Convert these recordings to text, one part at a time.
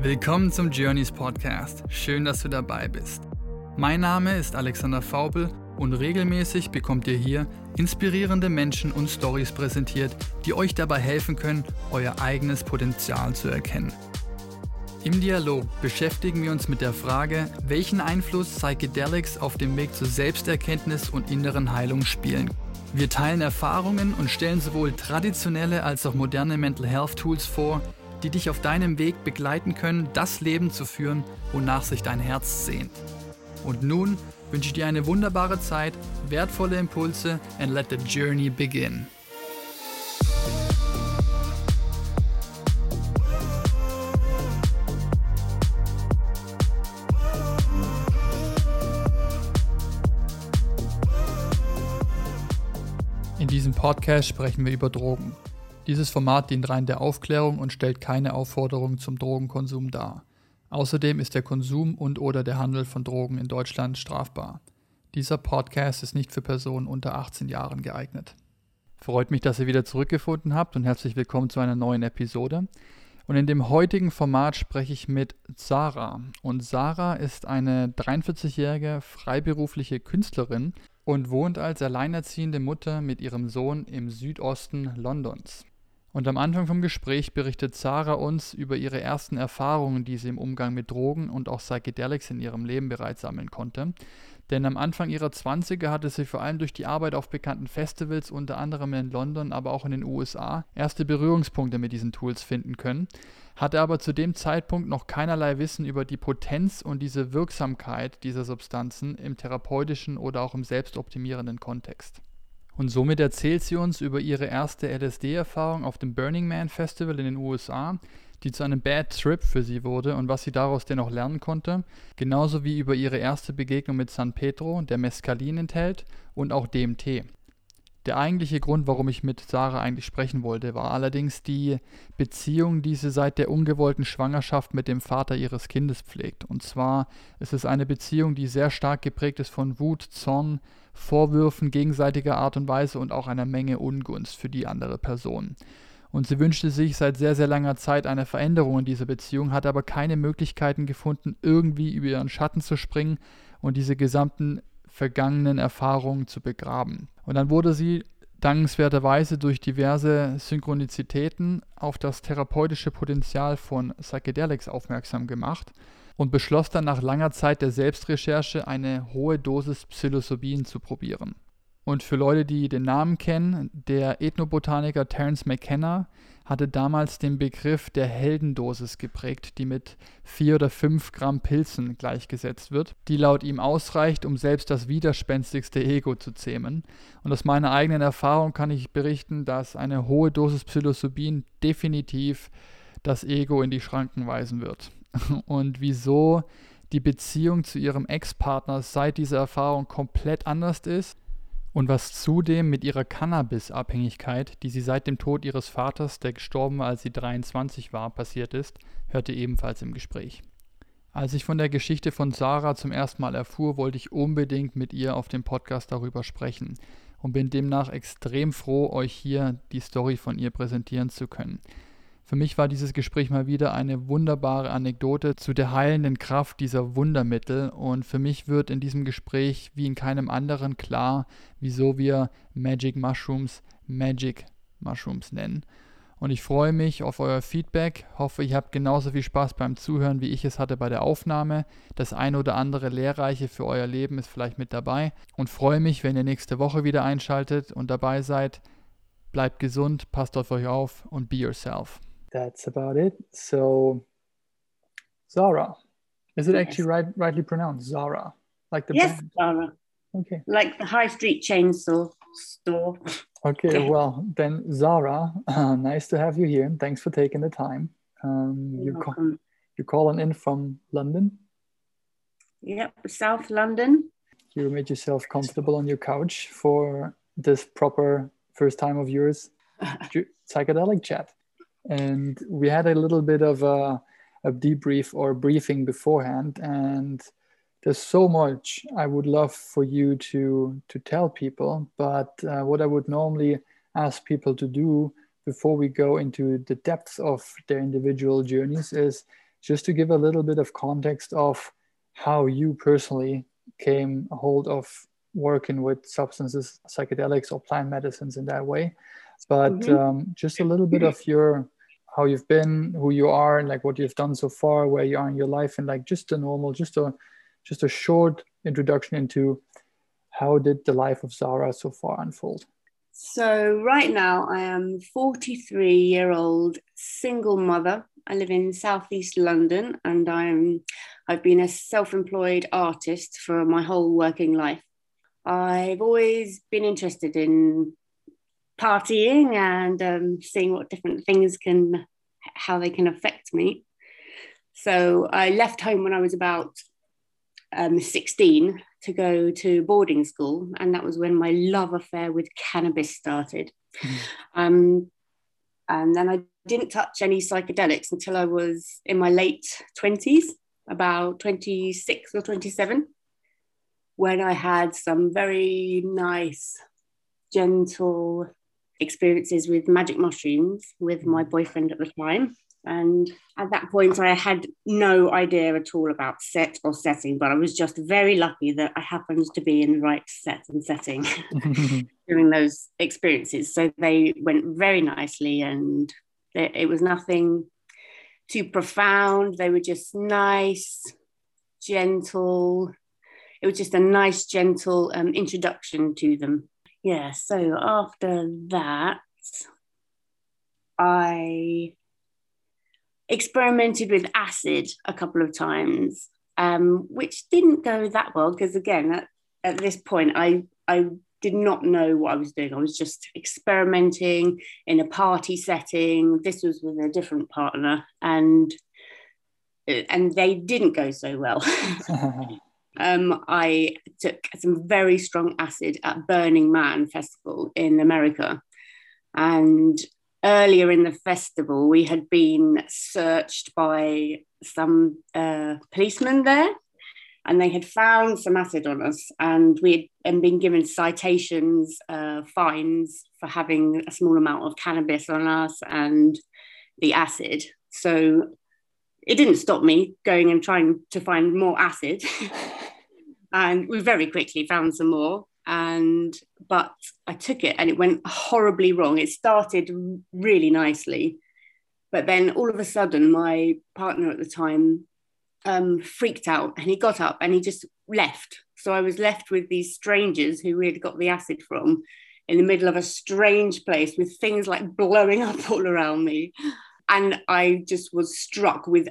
Willkommen zum Journeys Podcast. Schön, dass du dabei bist. Mein Name ist Alexander Faubel und regelmäßig bekommt ihr hier inspirierende Menschen und Stories präsentiert, die euch dabei helfen können, euer eigenes Potenzial zu erkennen. Im Dialog beschäftigen wir uns mit der Frage, welchen Einfluss Psychedelics auf dem Weg zur Selbsterkenntnis und inneren Heilung spielen. Wir teilen Erfahrungen und stellen sowohl traditionelle als auch moderne Mental Health Tools vor, die dich auf deinem Weg begleiten können, das Leben zu führen, wonach sich dein Herz sehnt. Und nun wünsche ich dir eine wunderbare Zeit, wertvolle Impulse and let the journey begin. In diesem Podcast sprechen wir über Drogen. Dieses Format dient rein der Aufklärung und stellt keine Aufforderung zum Drogenkonsum dar. Außerdem ist der Konsum und/oder der Handel von Drogen in Deutschland strafbar. Dieser Podcast ist nicht für Personen unter 18 Jahren geeignet. Freut mich, dass ihr wieder zurückgefunden habt und herzlich willkommen zu einer neuen Episode. Und in dem heutigen Format spreche ich mit Sarah. Und Sarah ist eine 43-jährige freiberufliche Künstlerin und wohnt als alleinerziehende Mutter mit ihrem Sohn im Südosten Londons. Und am Anfang vom Gespräch berichtet Sarah uns über ihre ersten Erfahrungen, die sie im Umgang mit Drogen und auch Psychedelics in ihrem Leben bereits sammeln konnte. Denn am Anfang ihrer 20er hatte sie vor allem durch die Arbeit auf bekannten Festivals, unter anderem in London, aber auch in den USA, erste Berührungspunkte mit diesen Tools finden können, hatte aber zu dem Zeitpunkt noch keinerlei Wissen über die Potenz und diese Wirksamkeit dieser Substanzen im therapeutischen oder auch im selbstoptimierenden Kontext. Und somit erzählt sie uns über ihre erste LSD-Erfahrung auf dem Burning Man Festival in den USA, die zu einem Bad Trip für sie wurde und was sie daraus dennoch lernen konnte, genauso wie über ihre erste Begegnung mit San Pedro, der Mescalin enthält, und auch DMT. Der eigentliche Grund, warum ich mit Sarah eigentlich sprechen wollte, war allerdings die Beziehung, die sie seit der ungewollten Schwangerschaft mit dem Vater ihres Kindes pflegt. Und zwar ist es eine Beziehung, die sehr stark geprägt ist von Wut, Zorn, Vorwürfen gegenseitiger Art und Weise und auch einer Menge Ungunst für die andere Person. Und sie wünschte sich seit sehr, sehr langer Zeit eine Veränderung in dieser Beziehung, hat aber keine Möglichkeiten gefunden, irgendwie über ihren Schatten zu springen und diese gesamten vergangenen Erfahrungen zu begraben. Und dann wurde sie dankenswerterweise durch diverse Synchronizitäten auf das therapeutische Potenzial von Psychedelics aufmerksam gemacht und beschloss dann nach langer Zeit der Selbstrecherche eine hohe Dosis Psilocybin zu probieren. Und für Leute, die den Namen kennen, der Ethnobotaniker Terence McKenna hatte damals den Begriff der Heldendosis geprägt, die mit 4 oder 5 Gramm Pilzen gleichgesetzt wird, die laut ihm ausreicht, um selbst das widerspenstigste Ego zu zähmen. Und aus meiner eigenen Erfahrung kann ich berichten, dass eine hohe Dosis Psilocybin definitiv das Ego in die Schranken weisen wird. und wieso die Beziehung zu ihrem Ex-Partner seit dieser Erfahrung komplett anders ist und was zudem mit ihrer Cannabis-Abhängigkeit, die sie seit dem Tod ihres Vaters, der gestorben war, als sie 23 war, passiert ist, hörte ebenfalls im Gespräch. Als ich von der Geschichte von Sarah zum ersten Mal erfuhr, wollte ich unbedingt mit ihr auf dem Podcast darüber sprechen und bin demnach extrem froh, euch hier die Story von ihr präsentieren zu können. Für mich war dieses Gespräch mal wieder eine wunderbare Anekdote zu der heilenden Kraft dieser Wundermittel und für mich wird in diesem Gespräch wie in keinem anderen klar, wieso wir Magic Mushrooms Magic Mushrooms nennen. Und ich freue mich auf euer Feedback, hoffe, ihr habt genauso viel Spaß beim Zuhören, wie ich es hatte bei der Aufnahme. Das eine oder andere Lehrreiche für euer Leben ist vielleicht mit dabei und freue mich, wenn ihr nächste Woche wieder einschaltet und dabei seid. Bleibt gesund, passt auf euch auf und be yourself. That's about it. So, Zara, is it actually right, rightly pronounced Zara? Like the yes, brand? Zara. Okay. Like the high street chainsaw store. Okay, well then, Zara, uh, nice to have you here. and Thanks for taking the time. Um, you're, you're, call- you're calling in from London. Yep, South London. You made yourself comfortable on your couch for this proper first time of yours psychedelic chat and we had a little bit of a, a debrief or briefing beforehand and there's so much i would love for you to to tell people but uh, what i would normally ask people to do before we go into the depths of their individual journeys is just to give a little bit of context of how you personally came hold of working with substances, psychedelics, or plant medicines in that way. But mm-hmm. um, just a little bit of your how you've been, who you are, and like what you've done so far, where you are in your life, and like just a normal, just a just a short introduction into how did the life of Zara so far unfold. So right now I am 43 year old single mother. I live in southeast London and I'm I've been a self-employed artist for my whole working life. I've always been interested in partying and um, seeing what different things can how they can affect me. So I left home when I was about um, 16 to go to boarding school, and that was when my love affair with cannabis started. Mm. Um, and then I didn't touch any psychedelics until I was in my late 20s, about 26 or 27, when I had some very nice, gentle experiences with magic mushrooms with my boyfriend at the time. And at that point, I had no idea at all about set or setting, but I was just very lucky that I happened to be in the right set and setting during those experiences. So they went very nicely, and it was nothing too profound. They were just nice, gentle. It was just a nice, gentle um, introduction to them. Yeah. So after that, I experimented with acid a couple of times, um, which didn't go that well because again, at, at this point, I I did not know what I was doing. I was just experimenting in a party setting. This was with a different partner, and and they didn't go so well. um, I took some very strong acid at Burning Man Festival in America, and earlier in the festival, we had been searched by some uh, policemen there, and they had found some acid on us, and we had been given citations, uh, fines for having a small amount of cannabis on us and the acid. So it didn't stop me going and trying to find more acid. and we very quickly found some more and but I took it and it went horribly wrong. It started really nicely, but then all of a sudden, my partner at the time um, freaked out and he got up and he just left. So I was left with these strangers who we had got the acid from in the middle of a strange place with things like blowing up all around me. And I just was struck with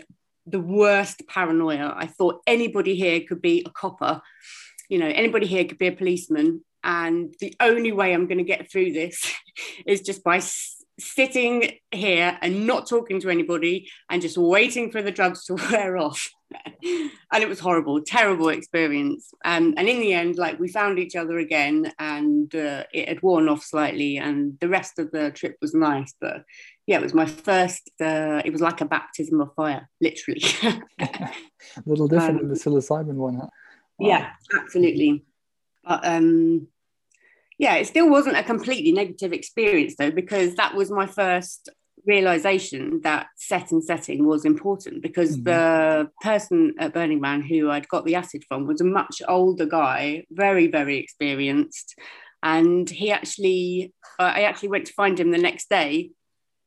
the worst paranoia. I thought anybody here could be a copper you know, anybody here could be a policeman. And the only way I'm going to get through this is just by sitting here and not talking to anybody and just waiting for the drugs to wear off. and it was horrible, terrible experience. Um, and in the end, like we found each other again and uh, it had worn off slightly and the rest of the trip was nice. But yeah, it was my first, uh, it was like a baptism of fire, literally. a little different um, than the psilocybin one, huh? Wow. Yeah, absolutely. But um, yeah, it still wasn't a completely negative experience though, because that was my first realization that set and setting was important because mm-hmm. the person at Burning Man who I'd got the acid from was a much older guy, very, very experienced. And he actually, uh, I actually went to find him the next day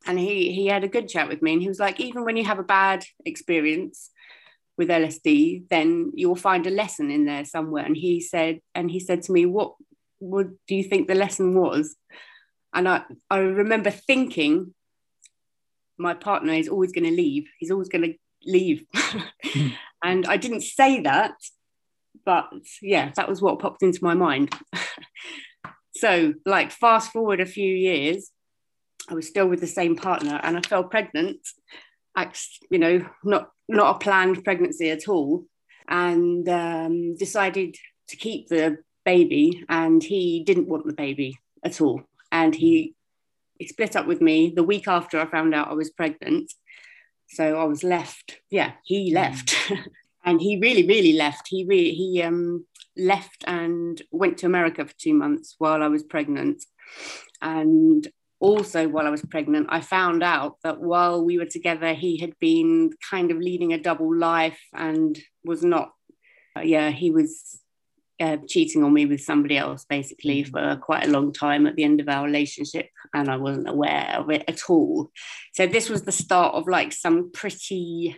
and he, he had a good chat with me. And he was like, even when you have a bad experience, with LSD, then you'll find a lesson in there somewhere. And he said, and he said to me, what would do you think the lesson was? And I, I remember thinking, my partner is always going to leave. He's always going to leave. and I didn't say that, but yeah, that was what popped into my mind. so, like, fast forward a few years, I was still with the same partner and I fell pregnant. You know, not not a planned pregnancy at all, and um, decided to keep the baby. And he didn't want the baby at all, and he, he split up with me the week after I found out I was pregnant. So I was left. Yeah, he hmm. left, and he really, really left. He really he um, left and went to America for two months while I was pregnant, and also while I was pregnant, I found out that while we were together, he had been kind of leading a double life and was not, uh, yeah, he was uh, cheating on me with somebody else basically mm-hmm. for quite a long time at the end of our relationship. And I wasn't aware of it at all. So this was the start of like some pretty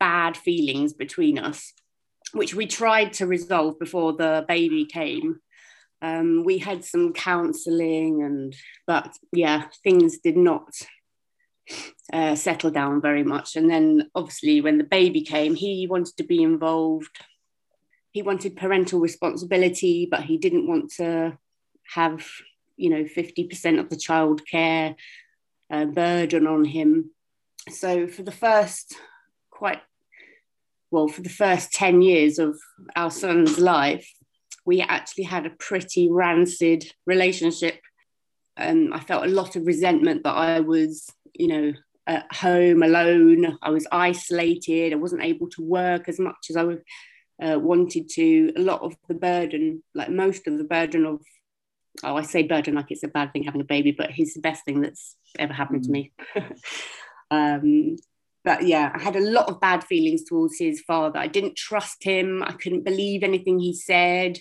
bad feelings between us, which we tried to resolve before the baby came um, we had some counselling and but yeah things did not uh, settle down very much and then obviously when the baby came he wanted to be involved he wanted parental responsibility but he didn't want to have you know 50% of the child care uh, burden on him so for the first quite well for the first 10 years of our son's life we actually had a pretty rancid relationship. Um, I felt a lot of resentment that I was, you know, at home alone. I was isolated. I wasn't able to work as much as I would, uh, wanted to. A lot of the burden, like most of the burden of, oh, I say burden like it's a bad thing having a baby, but he's the best thing that's ever happened to me. um, but yeah, I had a lot of bad feelings towards his father. I didn't trust him. I couldn't believe anything he said.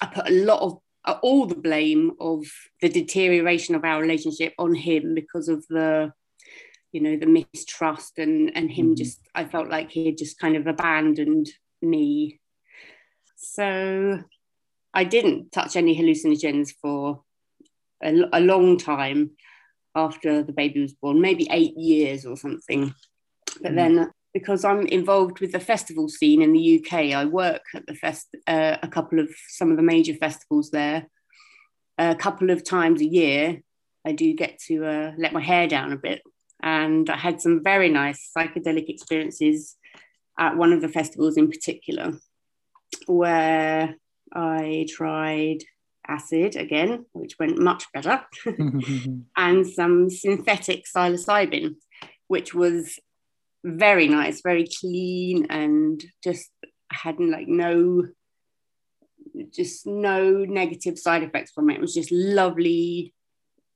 I put a lot of uh, all the blame of the deterioration of our relationship on him because of the you know the mistrust and and him mm-hmm. just I felt like he had just kind of abandoned me so I didn't touch any hallucinogens for a, a long time after the baby was born maybe 8 years or something but mm-hmm. then because I'm involved with the festival scene in the UK. I work at the fest uh, a couple of some of the major festivals there. A couple of times a year, I do get to uh, let my hair down a bit, and I had some very nice psychedelic experiences at one of the festivals in particular, where I tried acid again, which went much better, and some synthetic psilocybin, which was very nice, very clean, and just had like no, just no negative side effects from it. It was just lovely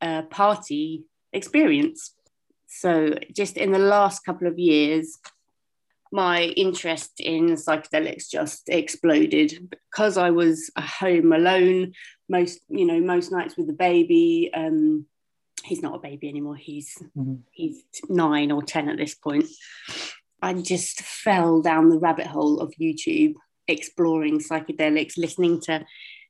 uh, party experience. So just in the last couple of years, my interest in psychedelics just exploded because I was home alone most, you know, most nights with the baby. Um, he's not a baby anymore. He's mm-hmm. he's nine or ten at this point. I just fell down the rabbit hole of YouTube, exploring psychedelics, listening to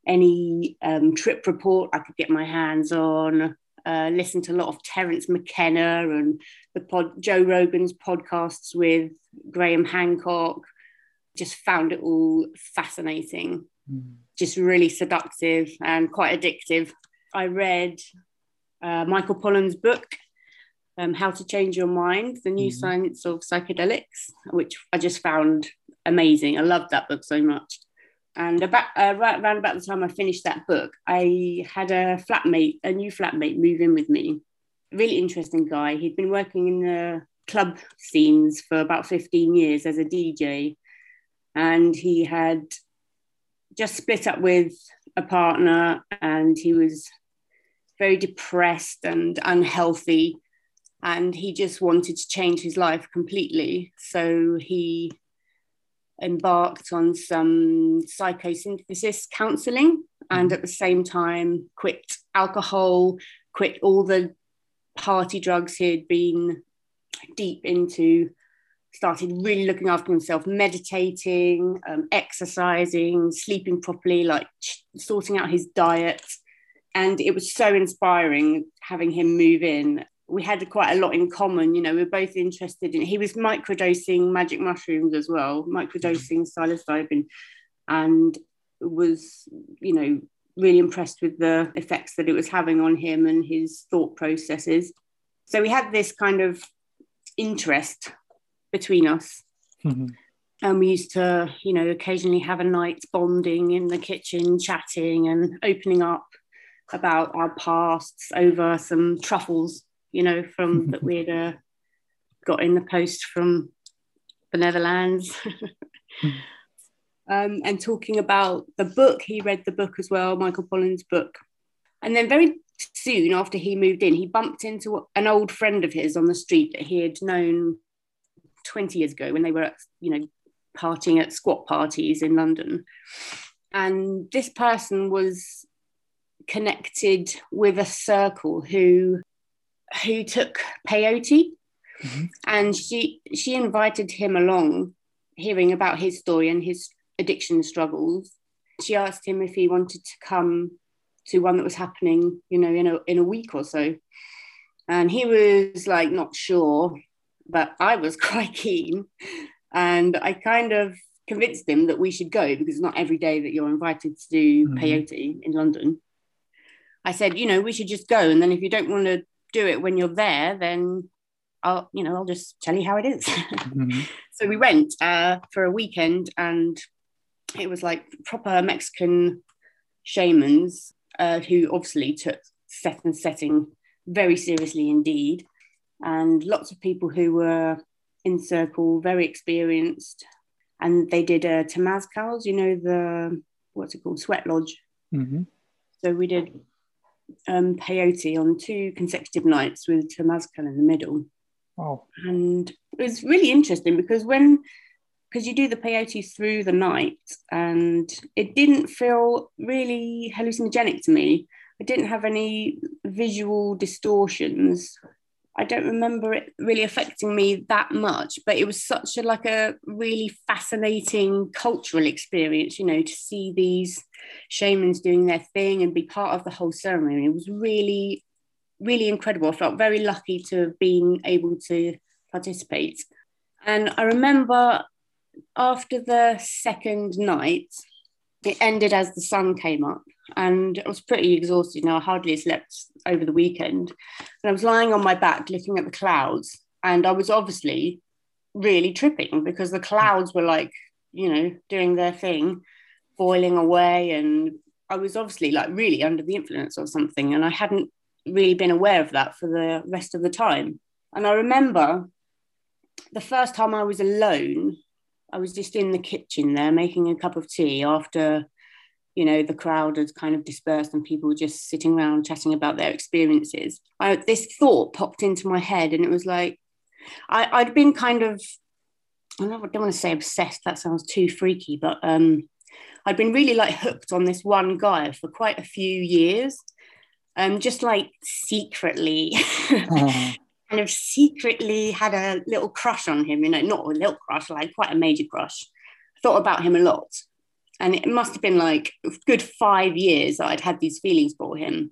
any um, trip report I could get my hands on. Uh, listen to a lot of Terence McKenna and the pod, Joe Rogan's podcasts with Graham Hancock. Just found it all fascinating, mm. just really seductive and quite addictive. I read uh, Michael Pollan's book, um, How to Change Your Mind, The New mm-hmm. Science of Psychedelics, which I just found amazing. I loved that book so much. And about uh, right around about the time I finished that book, I had a flatmate, a new flatmate, move in with me. Really interesting guy. He'd been working in the club scenes for about 15 years as a DJ. And he had just split up with a partner and he was very depressed and unhealthy. And he just wanted to change his life completely. So he embarked on some psychosynthesis counseling and at the same time quit alcohol, quit all the party drugs he had been deep into, started really looking after himself, meditating, um, exercising, sleeping properly, like sorting out his diet, and it was so inspiring having him move in. We had quite a lot in common you know we were both interested in he was microdosing magic mushrooms as well microdosing psilocybin and was you know really impressed with the effects that it was having on him and his thought processes. So we had this kind of interest between us mm-hmm. and we used to you know occasionally have a night bonding in the kitchen chatting and opening up about our pasts over some truffles, you know, from that we'd uh, got in the post from the Netherlands. um, and talking about the book, he read the book as well, Michael Pollan's book. And then very soon after he moved in, he bumped into an old friend of his on the street that he had known 20 years ago when they were, you know, partying at squat parties in London. And this person was connected with a circle who who took peyote mm-hmm. and she she invited him along hearing about his story and his addiction struggles she asked him if he wanted to come to one that was happening you know in a in a week or so and he was like not sure but i was quite keen and i kind of convinced him that we should go because it's not every day that you're invited to do mm-hmm. peyote in london I said, you know, we should just go. And then if you don't want to do it when you're there, then I'll, you know, I'll just tell you how it is. Mm-hmm. so we went uh, for a weekend and it was like proper Mexican shamans uh, who obviously took set and setting very seriously indeed. And lots of people who were in circle, very experienced. And they did uh, temazcals, you know, the, what's it called, sweat lodge. Mm-hmm. So we did um, peyote on two consecutive nights with temazcal in the middle. Oh. And it was really interesting because when, because you do the peyote through the night and it didn't feel really hallucinogenic to me. I didn't have any visual distortions. I don't remember it really affecting me that much, but it was such a like a really fascinating cultural experience, you know, to see these shamans doing their thing and be part of the whole ceremony. It was really, really incredible. I felt very lucky to have been able to participate. And I remember after the second night, it ended as the sun came up and I was pretty exhausted. Now I hardly slept over the weekend, and I was lying on my back looking at the clouds, and I was obviously really tripping because the clouds were like, you know, doing their thing, boiling away, and I was obviously like really under the influence or something, and I hadn't really been aware of that for the rest of the time. And I remember the first time I was alone, I was just in the kitchen there making a cup of tea after you know the crowd had kind of dispersed and people were just sitting around chatting about their experiences I, this thought popped into my head and it was like I, i'd been kind of i don't, want to say obsessed that sounds too freaky but um, i'd been really like hooked on this one guy for quite a few years um, just like secretly uh-huh. Kind of secretly had a little crush on him you know not a little crush like quite a major crush thought about him a lot and it must have been like a good five years that I'd had these feelings for him.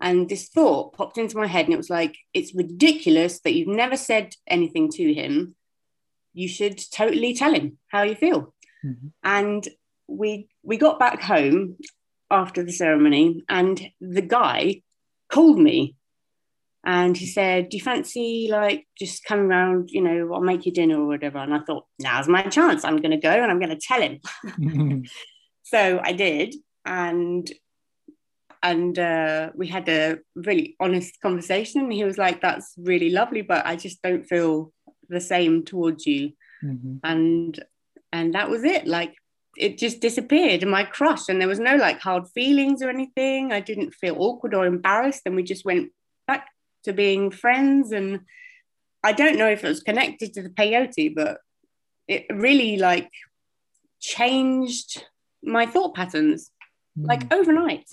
And this thought popped into my head, and it was like, it's ridiculous that you've never said anything to him. You should totally tell him how you feel. Mm-hmm. And we we got back home after the ceremony, and the guy called me and he said, Do you fancy like just coming around? You know, I'll make you dinner or whatever. And I thought, Now's my chance. I'm going to go and I'm going to tell him. so I did. And and uh, we had a really honest conversation. And he was like, That's really lovely, but I just don't feel the same towards you. Mm-hmm. And and that was it. Like it just disappeared and my crush and there was no like hard feelings or anything i didn't feel awkward or embarrassed and we just went back to being friends. And I don't know if it was connected to the peyote, but it really like changed my thought patterns mm. like overnight,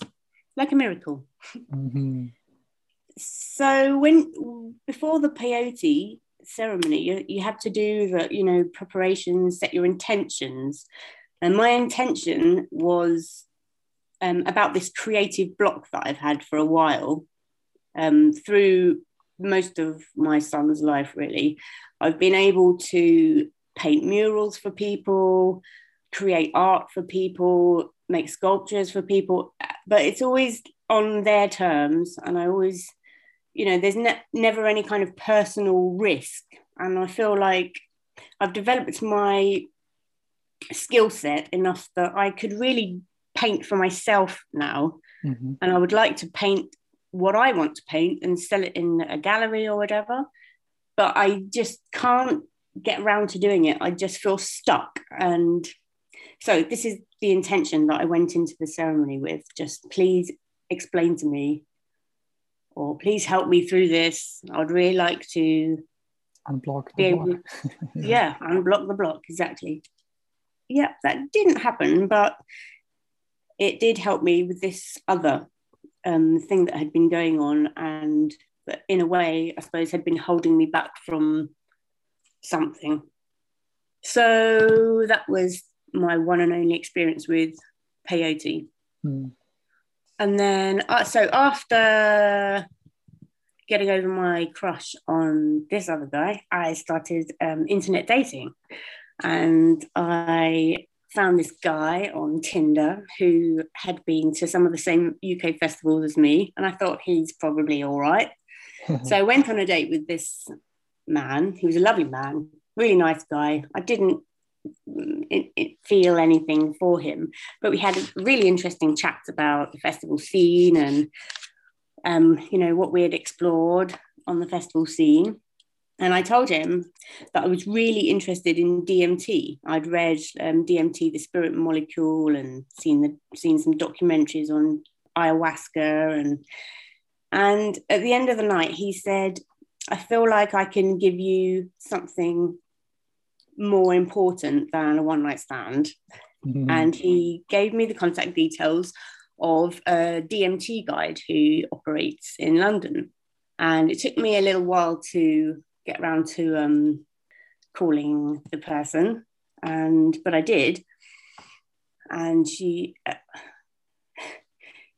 like a miracle. Mm-hmm. so when before the peyote ceremony, you, you have to do the you know preparations, set your intentions, and my intention was um, about this creative block that I've had for a while, um, through most of my son's life, really, I've been able to paint murals for people, create art for people, make sculptures for people, but it's always on their terms. And I always, you know, there's ne- never any kind of personal risk. And I feel like I've developed my skill set enough that I could really paint for myself now. Mm-hmm. And I would like to paint what I want to paint and sell it in a gallery or whatever. But I just can't get around to doing it. I just feel stuck. And so this is the intention that I went into the ceremony with. Just please explain to me or please help me through this. I'd really like to unblock able, yeah. yeah, unblock the block exactly. Yeah, that didn't happen, but it did help me with this other um, thing that had been going on, and that in a way, I suppose, had been holding me back from something. So that was my one and only experience with peyote. Hmm. And then, uh, so after getting over my crush on this other guy, I started um, internet dating. And I found this guy on Tinder who had been to some of the same UK festivals as me. And I thought he's probably all right. so I went on a date with this man. He was a lovely man, really nice guy. I didn't it, it feel anything for him. But we had really interesting chats about the festival scene and, um, you know, what we had explored on the festival scene. And I told him that I was really interested in DMT. I'd read um, DMT, the spirit molecule, and seen the seen some documentaries on ayahuasca. And and at the end of the night, he said, "I feel like I can give you something more important than a one night stand. Mm-hmm. And he gave me the contact details of a DMT guide who operates in London. And it took me a little while to get around to um, calling the person, and but I did. And she uh,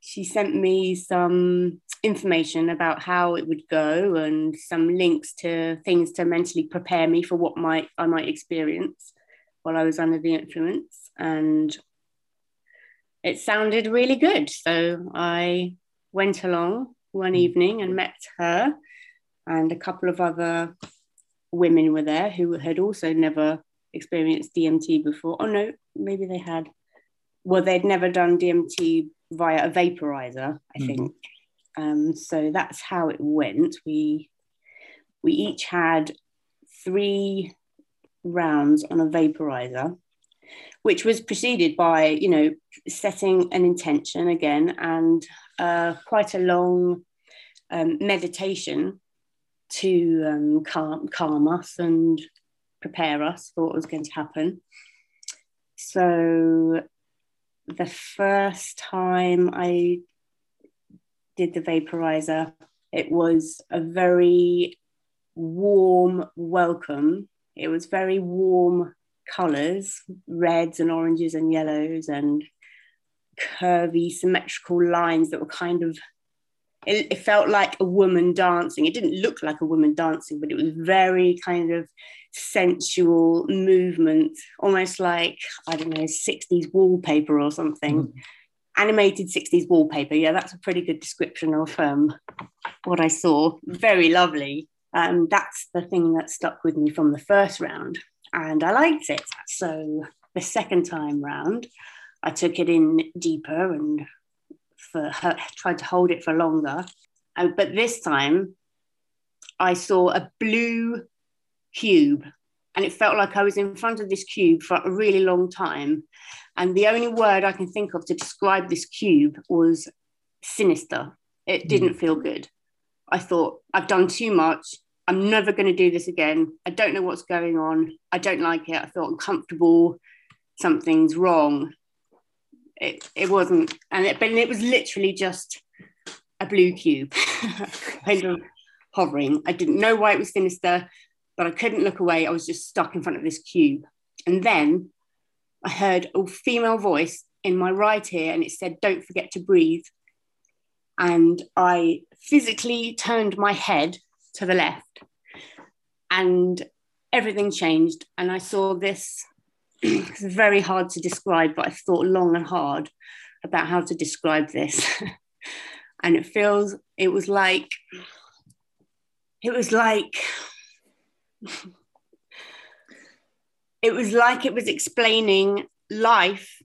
she sent me some information about how it would go and some links to things to mentally prepare me for what might I might experience while I was under the influence and it sounded really good so I went along one hmm. evening and met her and a couple of other women were there who had also never experienced DMT before oh no maybe they had well they'd never done DMT via a vaporizer I mm-hmm. think um, so that's how it went. We we each had three rounds on a vaporizer, which was preceded by you know setting an intention again and uh, quite a long um, meditation to um, calm calm us and prepare us for what was going to happen. So the first time I did the vaporizer, it was a very warm welcome. It was very warm colors, reds and oranges and yellows, and curvy, symmetrical lines that were kind of. It, it, felt like a woman dancing. It didn't look like a woman dancing, but it was very kind of sensual movement, almost like, I don't know, 60s wallpaper or something. Mm animated 60s wallpaper. Yeah, that's a pretty good description of um, what I saw. Very lovely. Um, that's the thing that stuck with me from the first round, and I liked it. So the second time round, I took it in deeper and for her, tried to hold it for longer. But this time, I saw a blue cube, and it felt like I was in front of this cube for a really long time. And the only word I can think of to describe this cube was sinister. It mm. didn't feel good. I thought, I've done too much. I'm never going to do this again. I don't know what's going on. I don't like it. I feel uncomfortable. Something's wrong. It, it wasn't, and it, but it was literally just a blue cube, kind of hovering. I didn't know why it was sinister, but I couldn't look away. I was just stuck in front of this cube. And then I heard a female voice in my right ear and it said, Don't forget to breathe. And I physically turned my head to the left and everything changed. And I saw this, it's very hard to describe, but I've thought long and hard about how to describe this. and it feels, it was like, it was like, it was like it was explaining life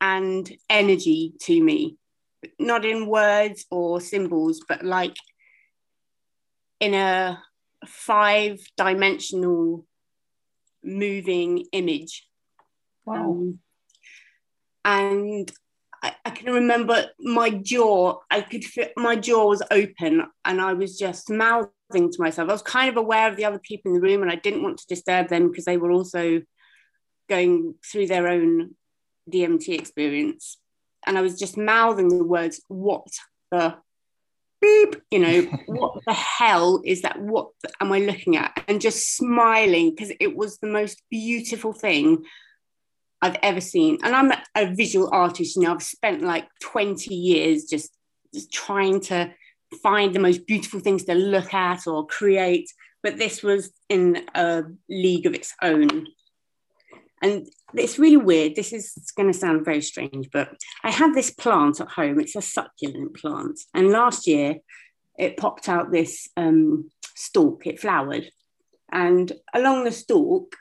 and energy to me, not in words or symbols, but like in a five dimensional moving image. Wow. Um, and I, I, can remember my jaw, I could feel my jaw was open and I was just mouthing to myself. I was kind of aware of the other people in the room and I didn't want to disturb them because they were also going through their own DMT experience. And I was just mouthing the words, what the beep, you know, what the hell is that? What am I looking at? And just smiling because it was the most beautiful thing I've ever seen. And I'm a visual artist, you know, I've spent like 20 years just, just trying to find the most beautiful things to look at or create. But this was in a league of its own. And it's really weird. This is going to sound very strange, but I have this plant at home. It's a succulent plant. And last year it popped out this um, stalk, it flowered. And along the stalk,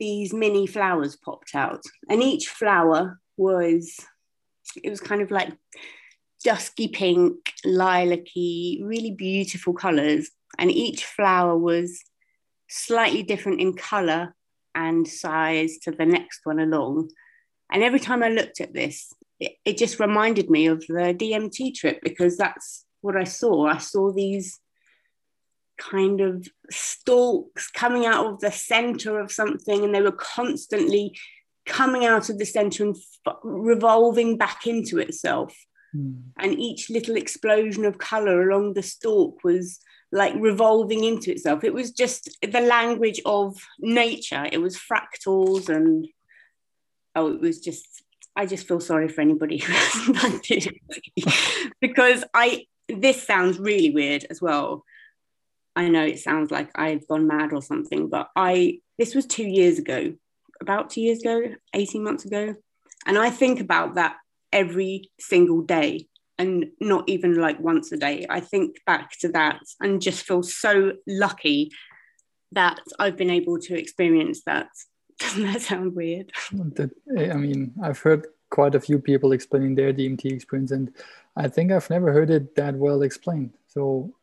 these mini flowers popped out. And each flower was, it was kind of like dusky pink, lilac-y, really beautiful colours. And each flower was slightly different in colour and size to the next one along. And every time I looked at this, it, it just reminded me of the DMT trip because that's what I saw. I saw these kind of stalks coming out of the center of something, and they were constantly coming out of the center and f- revolving back into itself. Mm. And each little explosion of color along the stalk was like revolving into itself. It was just the language of nature. It was fractals and oh, it was just I just feel sorry for anybody who hasn't done it because I this sounds really weird as well. I know it sounds like I've gone mad or something, but I this was two years ago, about two years ago, 18 months ago. And I think about that every single day and not even like once a day. I think back to that and just feel so lucky that I've been able to experience that. Doesn't that sound weird? I mean, I've heard quite a few people explaining their DMT experience, and I think I've never heard it that well explained. So,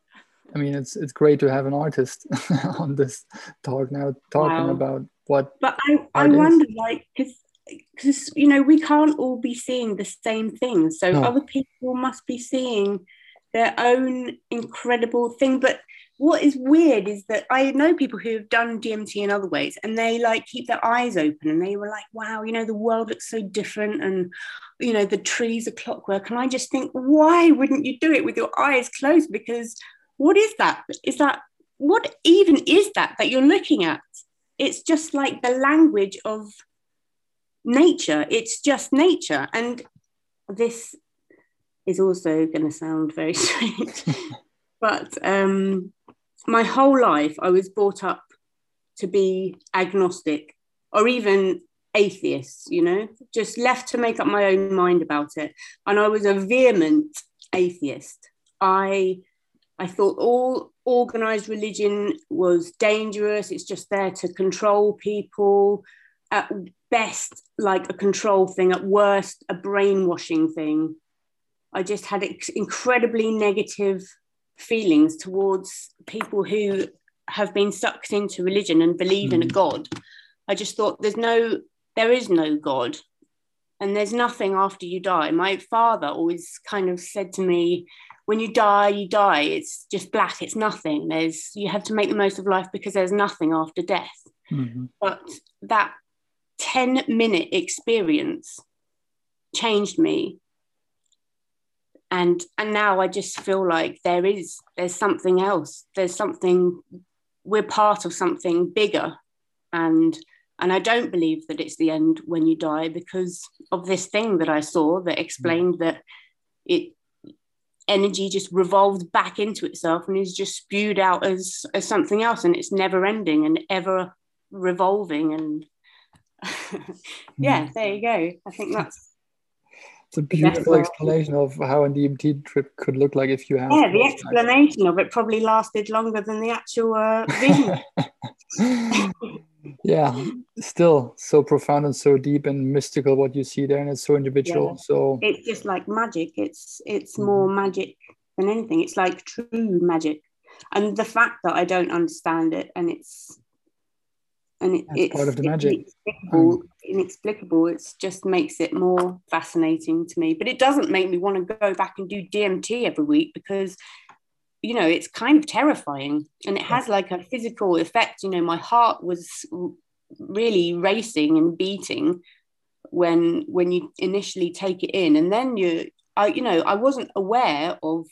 I mean, it's it's great to have an artist on this talk now talking wow. about what. But I I wonder, like, because you know we can't all be seeing the same thing so no. other people must be seeing their own incredible thing but what is weird is that i know people who have done dmt in other ways and they like keep their eyes open and they were like wow you know the world looks so different and you know the trees are clockwork and i just think why wouldn't you do it with your eyes closed because what is that is that what even is that that you're looking at it's just like the language of nature. It's just nature. And this is also going to sound very strange, but um, my whole life I was brought up to be agnostic or even atheist, you know, just left to make up my own mind about it. And I was a vehement atheist. I I thought all organized religion was dangerous. It's just there to control people. At best like a control thing, at worst a brainwashing thing. I just had incredibly negative feelings towards people who have been sucked into religion and believe mm. in a hmm. god. I just thought there's no, there is no God, and there's nothing after you die. My father always kind of said to me, when you die, you die. It's just black. It's nothing. There's you have to make the most of life because there's nothing after death. Mm-hmm. But that 10 minute experience changed me and and now i just feel like there is there's something else there's something we're part of something bigger and and i don't believe that it's the end when you die because of this thing that i saw that explained mm. that it energy just revolved back into itself and is just spewed out as as something else and it's never ending and ever revolving and yeah, mm. there you go. I think that's it's a beautiful explanation of how a DMT trip could look like if you have. Yeah, the explanation of it probably lasted longer than the actual uh, vision. yeah, still so profound and so deep and mystical what you see there, and it's so individual. Yeah. So it's just like magic. It's it's more mm-hmm. magic than anything. It's like true magic, and the fact that I don't understand it and it's and it, it's part of the magic. Inexplicable, um, inexplicable. It just makes it more fascinating to me. But it doesn't make me want to go back and do DMT every week because you know it's kind of terrifying and it has like a physical effect. You know my heart was really racing and beating when when you initially take it in and then you i you know i wasn't aware of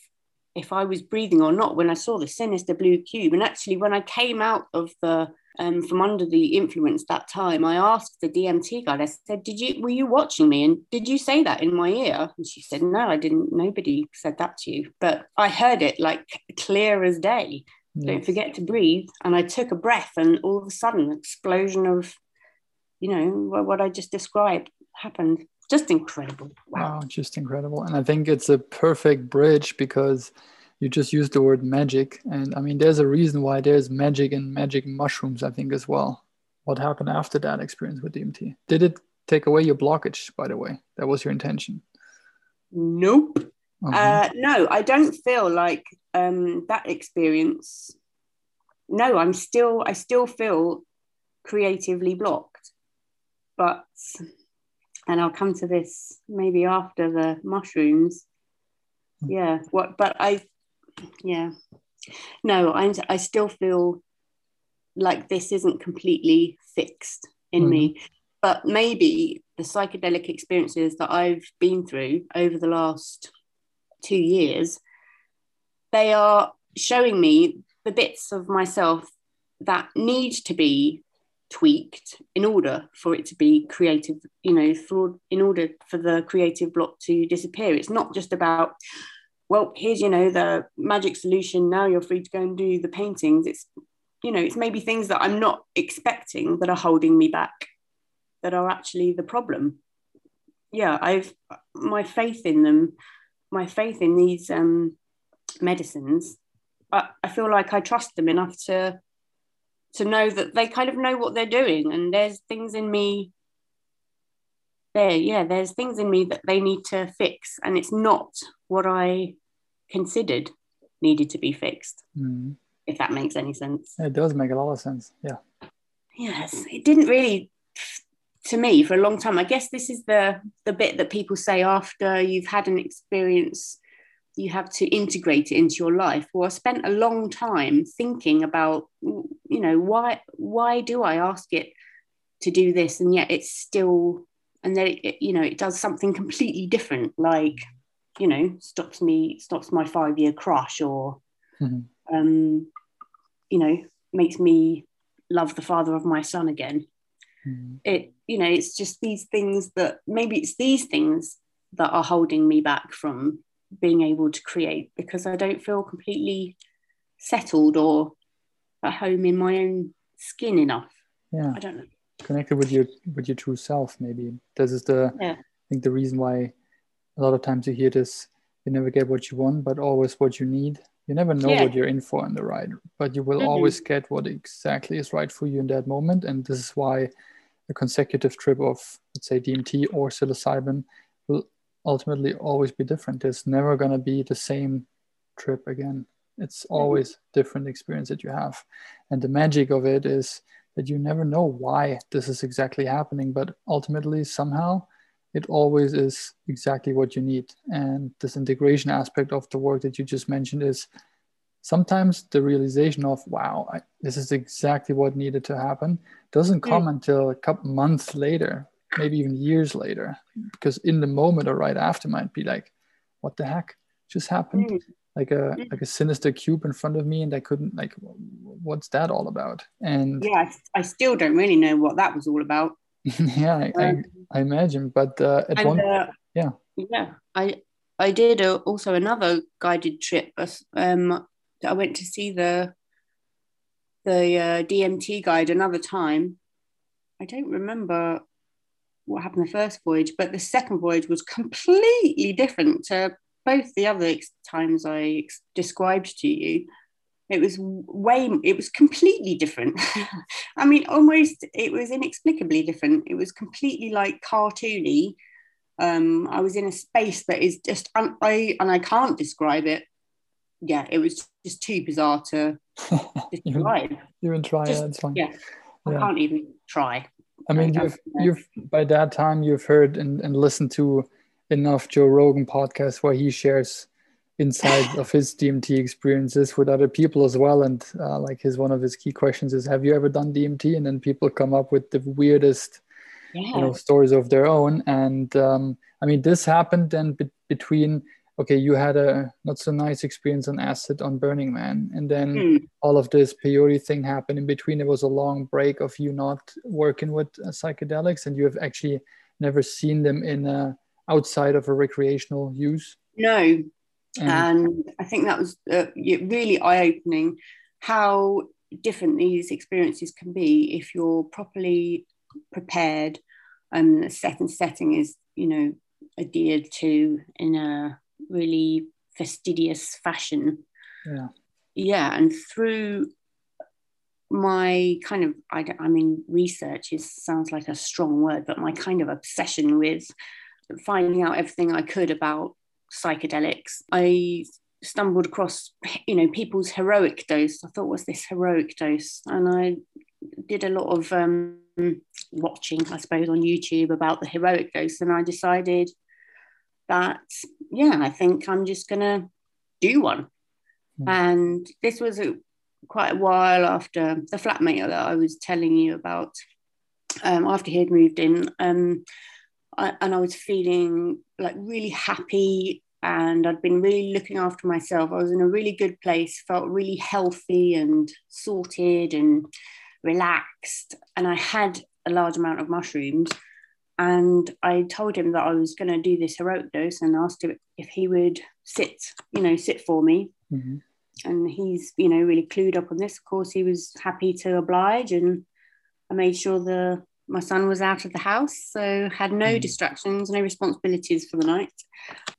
if i was breathing or not when i saw the sinister blue cube and actually when i came out of the um, from under the influence that time i asked the dmt guy i said did you were you watching me and did you say that in my ear and she said no i didn't nobody said that to you but i heard it like clear as day yes. don't forget to breathe and i took a breath and all of a sudden explosion of you know what I just described happened. Just incredible. Wow. wow, just incredible. And I think it's a perfect bridge because you just used the word magic. And I mean, there's a reason why there's magic and magic mushrooms, I think, as well. What happened after that experience with DMT? Did it take away your blockage, by the way? That was your intention? Nope. Uh-huh. Uh, no, I don't feel like um, that experience. No, I'm still, I still feel creatively blocked but and I'll come to this maybe after the mushrooms. Yeah, what? But I, yeah, no, I I still feel like this isn't completely fixed in mm. me, but maybe the psychedelic experiences that I've been through over the last two years, they are showing me the bits of myself that need to be tweaked in order for it to be creative you know for in order for the creative block to disappear. It's not just about well here's you know the magic solution. Now you're free to go and do the paintings. It's you know it's maybe things that i'm not expecting that are holding me back that are actually the problem. Yeah i've my faith in them my faith in these um medicines I, I feel like i trust them enough to to know that they kind of know what they're doing and there's things in me there yeah there's things in me that they need to fix and it's not what i considered needed to be fixed mm. if that makes any sense. It does make a lot of sense yeah. Yes it didn't really to me for a long time. I guess this is the the bit that people say after you've had an experience you have to integrate it into your life. Well i spent a long time thinking about you know why why do i ask it to do this and yet it's still and then it, you know it does something completely different like you know stops me stops my five year crush or mm-hmm. um you know makes me love the father of my son again mm-hmm. it you know it's just these things that maybe it's these things that are holding me back from being able to create because I don't feel completely settled or at home in my own skin enough. Yeah. I don't know. Connected with your with your true self, maybe. This is the yeah. I think the reason why a lot of times you hear this, you never get what you want, but always what you need. You never know yeah. what you're in for in the ride, but you will mm-hmm. always get what exactly is right for you in that moment. And this is why a consecutive trip of let's say DMT or psilocybin will ultimately always be different. There's never going to be the same trip again. It's mm-hmm. always mm-hmm. different experience that you have. And the magic of it is that you never know why this is exactly happening, but ultimately somehow it always is exactly what you need. And this integration aspect of the work that you just mentioned is sometimes the realization of wow I, this is exactly what needed to happen doesn't come mm. until a couple months later maybe even years later because in the moment or right after might be like what the heck just happened mm. like a mm. like a sinister cube in front of me and i couldn't like what's that all about? And yeah i still don't really know what that was all about. Yeah I, um, I, I, imagine but uh, at and, one uh, yeah. yeah i i did a, also another guided trip um i went to see the the uh, dmt guide another time. I don't remember what happened the first voyage, but the second voyage was completely different to both the other times I described to you. It was way, it was completely different. I mean, almost, it was inexplicably different. It was completely like cartoony. Um, I was in a space that is just, un- I, and I can't describe it. Yeah, it was just too bizarre to describe. You're in try, just, it's fine. Yeah. I can't even try. I mean, you've you've by that time you've heard and, and listened to enough Joe Rogan podcasts where he shares insights of his DMT experiences with other people as well. And uh, like his one of his key questions is, "Have you ever done DMT?" And then people come up with the weirdest, yeah. you know, stories of their own. And um, I mean, this happened then be- between okay, you had a not so nice experience on acid on Burning Man, and then mm. all of this peyote thing happened. In between, there was a long break of you not working with uh, psychedelics, and you have actually never seen them in a, outside of a recreational use. No, and, and I think that was uh, really eye opening. How different these experiences can be if you're properly prepared and the set and setting is you know adhered to in a really fastidious fashion. Yeah. Yeah. And through my kind of, I, I mean, research is sounds like a strong word, but my kind of obsession with finding out everything I could about psychedelics, I stumbled across, you know, people's heroic dose. I thought, was this heroic dose? And I did a lot of um, watching, I suppose, on YouTube about the heroic dose, and I decided that yeah, I think I'm just gonna do one. Mm. And this was a, quite a while after the flatmate that I was telling you about. Um, after he had moved in, um, I, and I was feeling like really happy and I'd been really looking after myself. I was in a really good place, felt really healthy and sorted and relaxed. And I had a large amount of mushrooms. And I told him that I was going to do this heroic dose and asked him if he would sit, you know, sit for me. Mm-hmm. And he's, you know, really clued up on this. Of course, he was happy to oblige. And I made sure the my son was out of the house, so had no mm-hmm. distractions, no responsibilities for the night.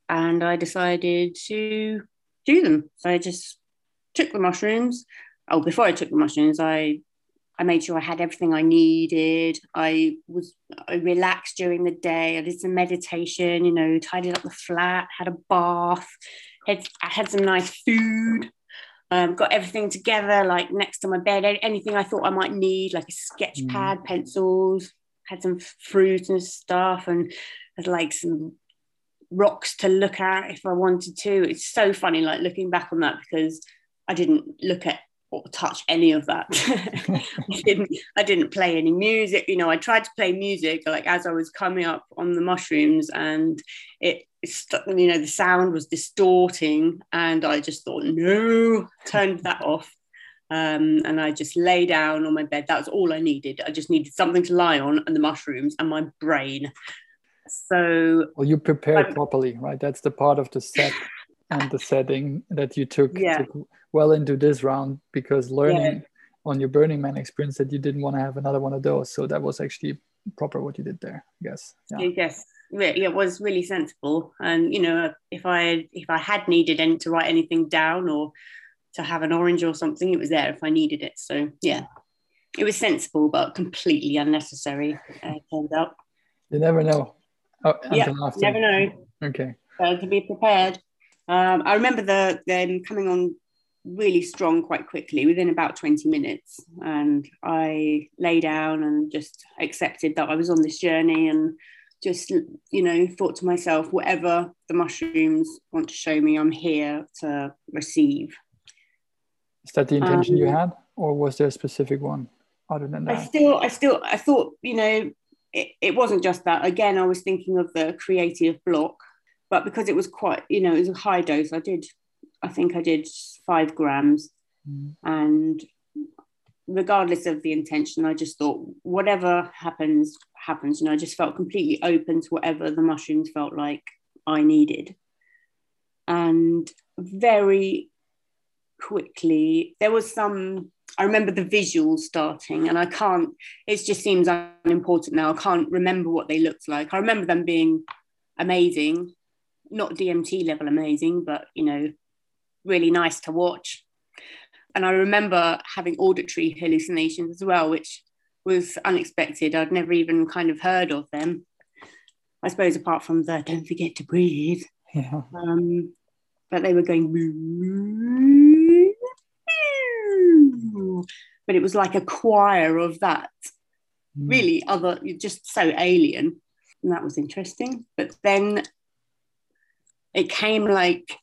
And I decided to do them. So I just took the mushrooms. Oh, before I took the mushrooms, I I made sure I had everything I needed. I was I relaxed during the day. I did some meditation, you know, tidied up the flat, had a bath, had I had some nice food. Um, got everything together, like next to my bed. Anything I thought I might need, like a sketch mm. pad, pencils. Had some fruit and stuff, and had like some rocks to look at if I wanted to. It's so funny, like looking back on that because I didn't look at touch any of that. I didn't I didn't play any music. You know, I tried to play music like as I was coming up on the mushrooms and it, you know the sound was distorting and I just thought no, turned that off. Um, and I just lay down on my bed. That was all I needed. I just needed something to lie on and the mushrooms and my brain. So well, you prepared properly, right? That's the part of the set and the setting that you took, yeah. took well into this round because learning yeah. on your Burning Man experience that you didn't want to have another one of those. So that was actually proper what you did there, I guess. Yeah. Yes. It was really sensible, and you know, if I if I had needed any, to write anything down or to have an orange or something, it was there if I needed it. So yeah, it was sensible but completely unnecessary. Uh, turned out. You never know. Oh, yeah, never know. Okay. So to be prepared. Um, I remember the them coming on really strong quite quickly within about 20 minutes. And i lay down and just accepted that i was on this journey and just you know thought to myself whatever the mushrooms want to show me i'm here to receive. Is that the intention um, you had or was there a specific one other than that? i still i still i thought you know it, it wasn't just that. Again i was thinking of the creative block but because it was quite, you know, it was a high dose, I did, I think I did five grams. Mm. And regardless of the intention, I just thought whatever happens, happens. And I just felt completely open to whatever the mushrooms felt like I needed. And very quickly, there was some I remember the visuals starting, and I can't, it just seems unimportant now. I can't remember what they looked like. I remember them being amazing, not DMT level amazing, but you know, really nice to watch. And I remember having auditory hallucinations as well, which was unexpected. I'd never even kind of heard of them. I suppose apart from the don't forget to breathe. Yeah. Um, but they were going but it was like a choir of that. Mm. Really, other just so alien, and that was interesting. But then it came like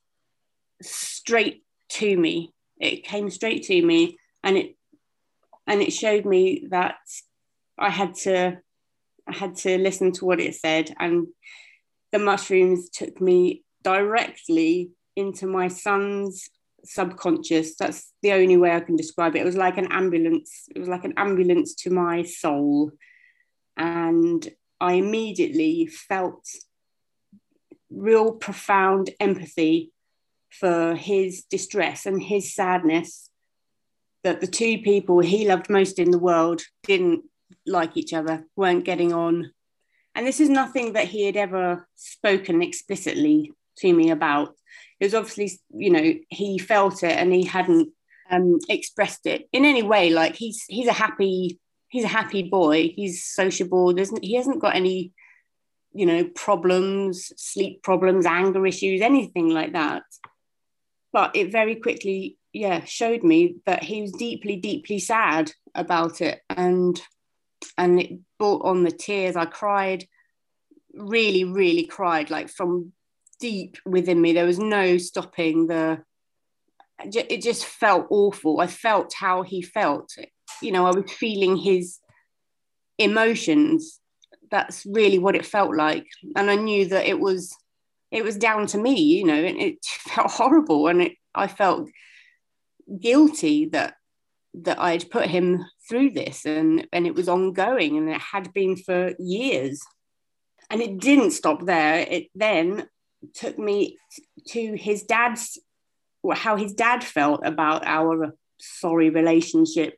straight to me. It came straight to me, and it and it showed me that I had to I had to listen to what it said, and the mushrooms took me directly into my son's subconscious. That's the only way I can describe it. It was like an ambulance. It was like an ambulance to my soul, and I immediately felt real profound empathy for his distress and his sadness that the two people he loved most in the world didn't like each other, weren't getting on. And this is nothing that he had ever spoken explicitly to me about. It was obviously, you know, he felt it and he hadn't um, expressed it in any way. Like he's he's a happy he's a happy boy. He's sociable. There's he hasn't got any, you know, problems, sleep problems, anger issues, anything like that. But it very quickly, yeah, showed me that he was deeply, deeply sad about it, and and it brought on the tears. I cried, really, really cried, like from deep within me. There was no stopping the. It just felt awful. I felt how he felt. You know, I was feeling his emotions. That's really what it felt like, and I knew that it was, it was down to me. You know, and it felt horrible, and it. I felt guilty that that I'd put him through this and, and it was ongoing and it had been for years. And it didn't stop there. It then took me to his dad's, how his dad felt about our sorry relationship.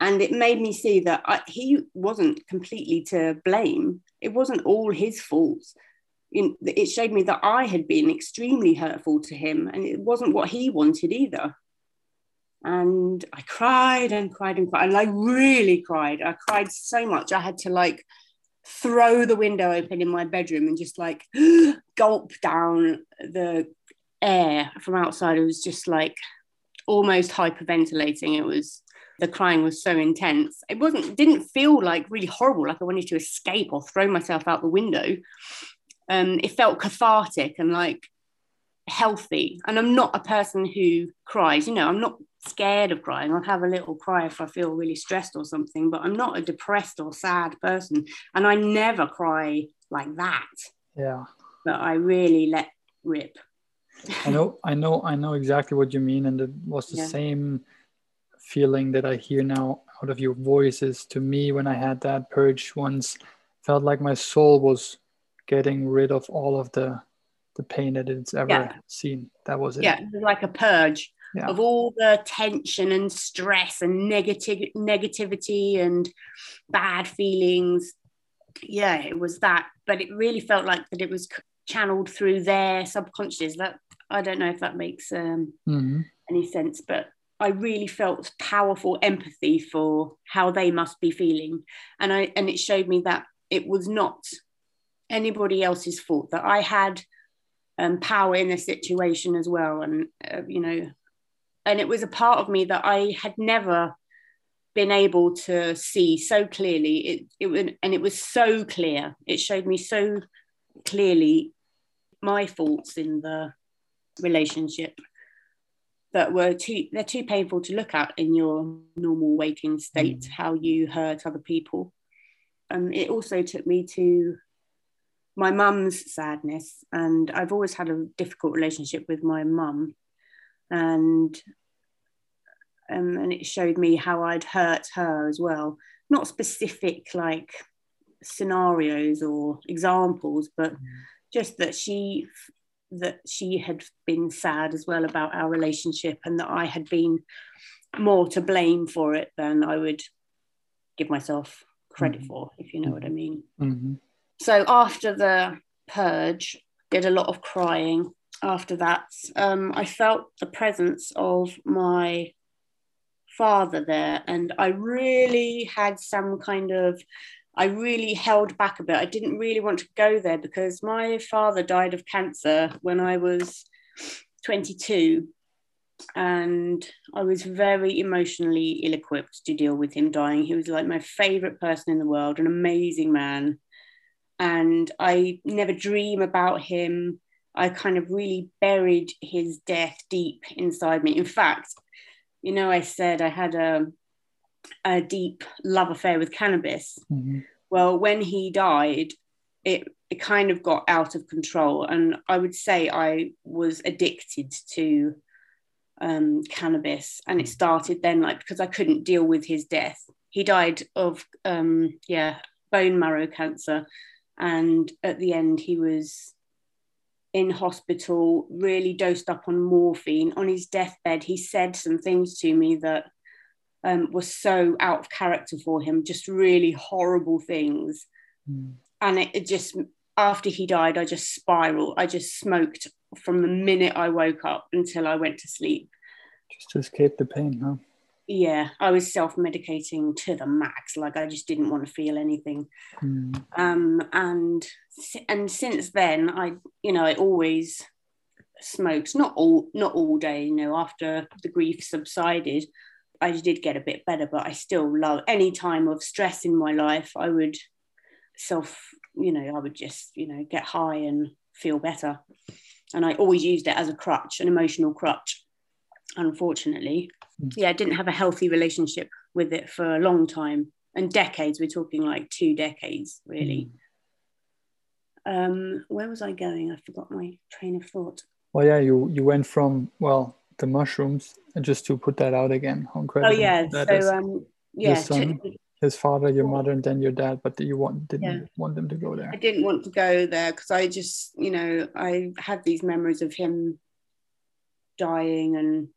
And it made me see that I, he wasn't completely to blame. It wasn't all his fault. It showed me that I had been extremely hurtful to him, and it wasn't what he wanted either and I cried and cried and cried. And I really cried. I cried so much. I had to like throw the window open in my bedroom and just like gulp down the air from outside. It was just like almost hyperventilating. It was the crying was so intense. It wasn't didn't feel like really horrible, like I wanted to escape or throw myself out the window. Um, it felt cathartic and like healthy. And I'm not a person who cries, you know, I'm not scared of crying. I'll have a little cry if I feel really stressed or something, but I'm not a depressed or sad person. And I never cry like that. Yeah. But I really let rip. I know, I know, I know exactly what you mean. And it was the yeah. same feeling that I hear now out of your voices to me when I had that purge once. Felt like my soul was getting rid of all of the the pain that it's ever yeah. seen. That was it. Yeah, like a purge yeah. of all the tension and stress and negative negativity and bad feelings. Yeah, it was that, but it really felt like that it was channeled through their subconscious. That I don't know if that makes um, mm-hmm. any sense, but I really felt powerful empathy for how they must be feeling, and I and it showed me that it was not anybody else's fault. That I had um, power in the situation as well, and uh, you know and it was a part of me that I had never been able to see so clearly. It it was, and it was so clear. It showed me so clearly my faults in the relationship that were too they're too painful to look at in your normal waking state. Mm. How you hurt other people. Um, it also took me to my mum's sadness, and I've always had a difficult relationship with my mum and um, and it showed me how I'd hurt her as well. Not specific like scenarios or examples, but mm. just that she that she had been sad as well about our relationship and that I had been more to blame for it than I would give myself credit mm-hmm. for, if you know what I mean. Mm-hmm. So after the purge, did a lot of crying after that, um, I felt the presence of my father there, and I really had some kind of I really held back a bit. I didn't really want to go there because my father died of cancer when I was 22. and I was very emotionally ill equipped to deal with him dying. He was like my favorite person in the world, an amazing man. And I never dream about him. I kind of really buried his death deep inside me. In fact, you know, I said I had a, a deep love affair with cannabis. Mm-hmm. Well, when he died, it it kind of got out of control, and I would say I was addicted to um, cannabis, and it started then, like because I couldn't deal with his death. He died of um, yeah bone marrow cancer, and at the end he was in hospital, really dosed up on morphine. On his deathbed, he said some things to me that um, was so out of character for him, just really horrible things. Mm. And it, it, just, after he died, I just spiraled. I just smoked from the minute I woke up until I went to sleep. Just to escape the pain, huh? Yeah, I was self medicating to the max. Like I just didn't want to feel anything. Mm. Um, and and since then, I you know I always smoked. Not all not all day. You know, after the grief subsided, I did get a bit better, but I still love any time of stress in my life. I would self, you know, I would just, you know, get high and feel better. And I always used it as a crutch, an emotional crutch. Unfortunately. Yeah, I didn't have a healthy relationship with it for a long time and decades. We're talking like two decades, really. Mm. Um, where was I going? I forgot my train of thought. Well, yeah, you you went from well the mushrooms just to put that out again how incredible oh yeah so um yeah son, his father your mother and then your dad but you want didn't yeah. want them to go there i didn't want to go there because i just you know i had these memories of him dying and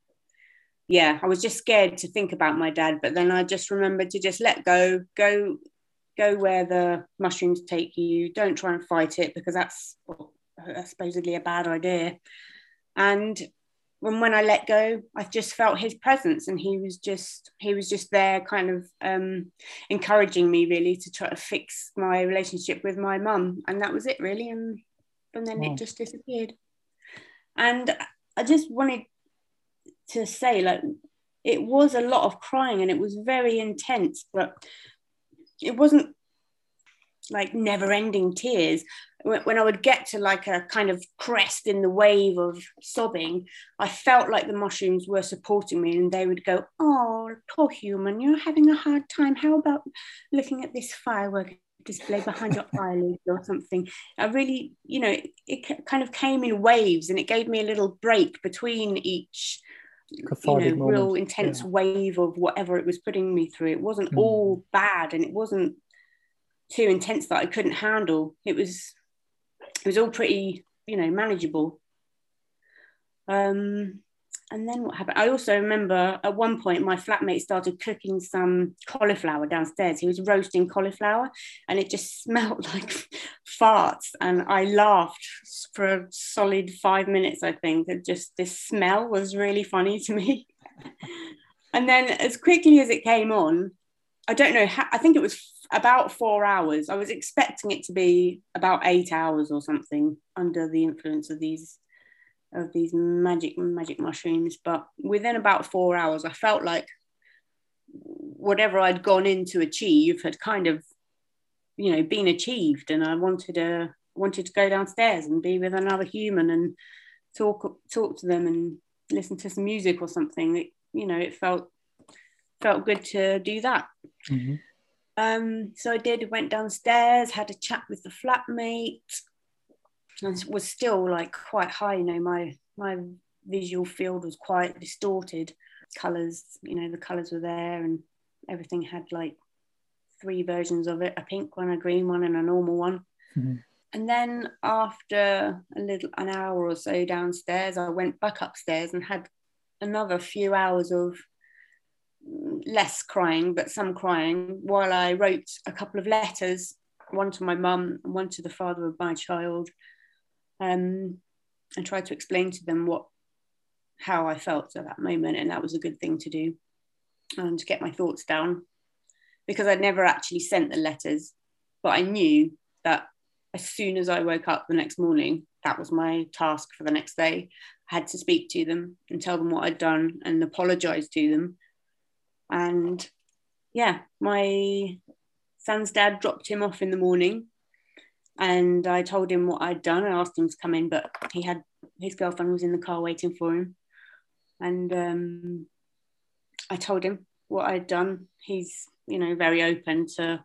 yeah i was just scared to think about my dad but then i just remembered to just let go go go where the mushrooms take you. Don't try and fight it because that's, supposedly a bad idea. And when when I let go, I just felt his presence, and he was just he was just there, kind of um, encouraging me really to try to fix my relationship with my mum, and that was it really, and and then it just disappeared. And I just wanted to say, like, it was a lot of crying, and it was very intense, but it wasn't like never-ending tears when I would get to like a kind of crest in the wave of sobbing, I felt like the mushrooms were supporting me and they would go, Oh, poor human, you're having a hard time. How about looking at this firework display behind your eyelids or something? I really, you know, it, it, kind of came in waves and it gave me a little break between each. You know, real intense yeah. wave of whatever it was putting me through. It wasn't mm. all bad and it wasn't too intense that I couldn't handle. It was it was all pretty, you know, manageable. Um, and then what happened? I also remember at one point my flatmate started cooking some cauliflower downstairs. He was roasting cauliflower and it just smelled like farts. And I laughed for a solid five minutes, I think. It just this smell was really funny to me. and then as quickly as it came on, I don't know, how, I think it was about four hours. I was expecting it to be about eight hours or something under the influence of these of these magic magic mushrooms. But within about four hours, I felt like whatever I'd gone in to achieve had kind of, you know, been achieved, and I wanted to wanted to go downstairs and be with another human and talk talk to them and listen to some music or something. It, you know, it felt felt good to do that. Mm-hmm. Um, so I did, went downstairs, had a chat with the flatmate, and was still like quite high. You know, my my visual field was quite distorted. Colors, you know, the colors were there, and everything had like three versions of it: a pink one, a green one, and a normal one. Mm-hmm. And then after a little an hour or so downstairs, I went back upstairs and had another few hours of less crying, but some crying, while I wrote a couple of letters, one to my mum and one to the father of my child, um, and tried to explain to them what how I felt at that moment, and that was a good thing to do, and to get my thoughts down, because I'd never actually sent the letters, but I knew that as soon as I woke up the next morning, that was my task for the next day. I had to speak to them and tell them what I'd done and apologize to them. And yeah, my son's dad dropped him off in the morning and I told him what I'd done. I asked him to come in, but he had his girlfriend was in the car waiting for him. And um, I told him what I'd done. He's, you know, very open to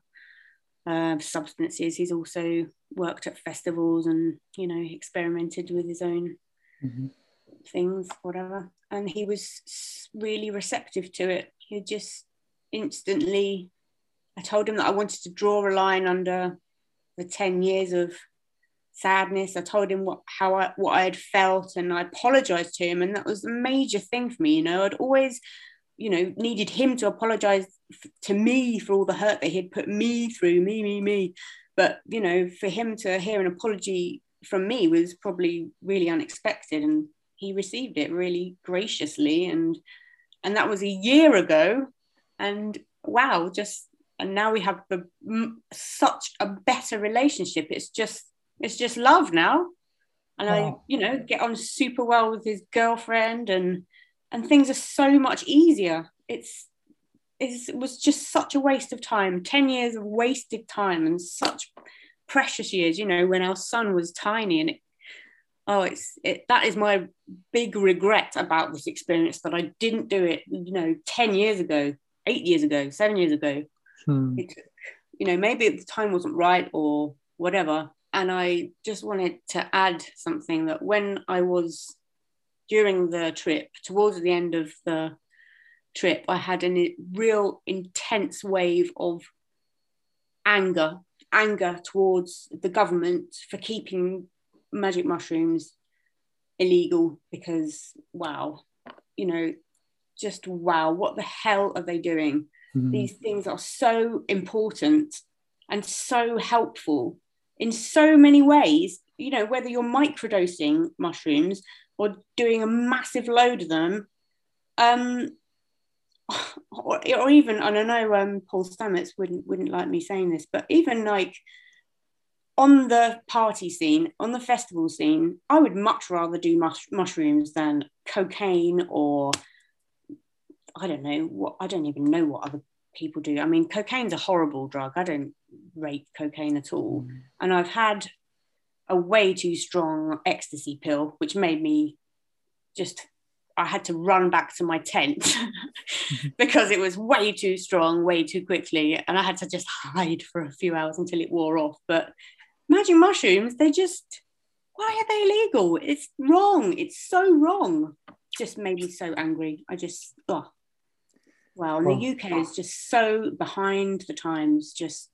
uh, substances. He's also worked at festivals and, you know, experimented with his own mm-hmm. things, whatever. And he was really receptive to it. He just instantly, I told him that I wanted to draw a line under the 10 years of sadness. I told him what how I what I had felt and I apologized to him. And that was a major thing for me. You know, I'd always, you know, needed him to apologize to me for all the hurt that he'd put me through, me, me, me. But, you know, for him to hear an apology from me was probably really unexpected. And he received it really graciously. And and that was a year ago. And wow, just and now we have a, such a better relationship. It's just it's just love now and i you know get on super well with his girlfriend and and things are so much easier it's it was just such a waste of time. 10 years of wasted time and such precious years you know when our son was tiny and it oh it's it that is my big regret about this experience that i didn't do it you know 10 years ago 8 years ago 7 years ago. Hmm. it, you know maybe the time wasn't right or whatever. And I just wanted to add something that when I was during the trip, towards the end of the trip, I had a real intense wave of anger, anger towards the government for keeping magic mushrooms illegal because, wow, you know, just wow, what the hell are they doing? Mm-hmm. These things are so important and so helpful in so many ways, you know, whether you're microdosing mushrooms or doing a massive load of them, um, or, or even, and I know um, Paul Stamets wouldn't wouldn't like me saying this, but even like on the party scene, on the festival scene, I would much rather do mush- mushrooms than cocaine or I don't know what I don't even know what other people do. I mean, cocaine's a horrible drug. I don't rate cocaine at all. Mm. And I've had a way too strong ecstasy pill, which made me just, I had to run back to my tent because it was way too strong, way too quickly. And I had to just hide for a few hours until it wore off. But magic mushrooms, they just, why are they illegal? It's wrong. It's so wrong. Just made me so angry. I just, oh, well. And the UK is just so behind the times. Just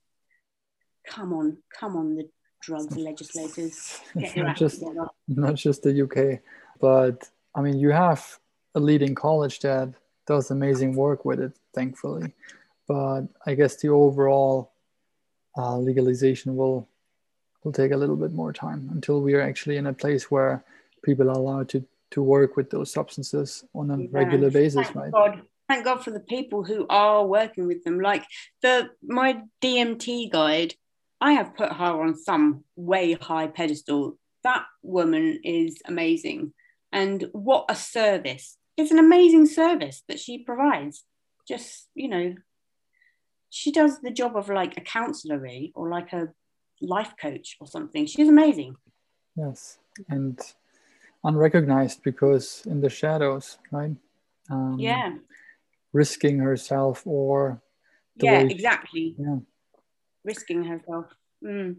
come on, come on, the drugs legislators. It's not just not just the UK, but I mean, you have a leading college that does amazing work with it, thankfully. But I guess the overall uh, legalization will will take a little bit more time until we are actually in a place where people are allowed to to work with those substances on a yeah. regular basis, Thank right? God thank God for the people who are working with them. Like the my DMT guide, I have put her on some way high pedestal. That woman is amazing. And what a service. It's an amazing service that she provides. Just, you know, she does the job of like a counselor or like a life coach or something. She's amazing. Yes. And unrecognized because in the shadows, right? Um, yeah risking herself or yeah way, exactly yeah risking herself mm.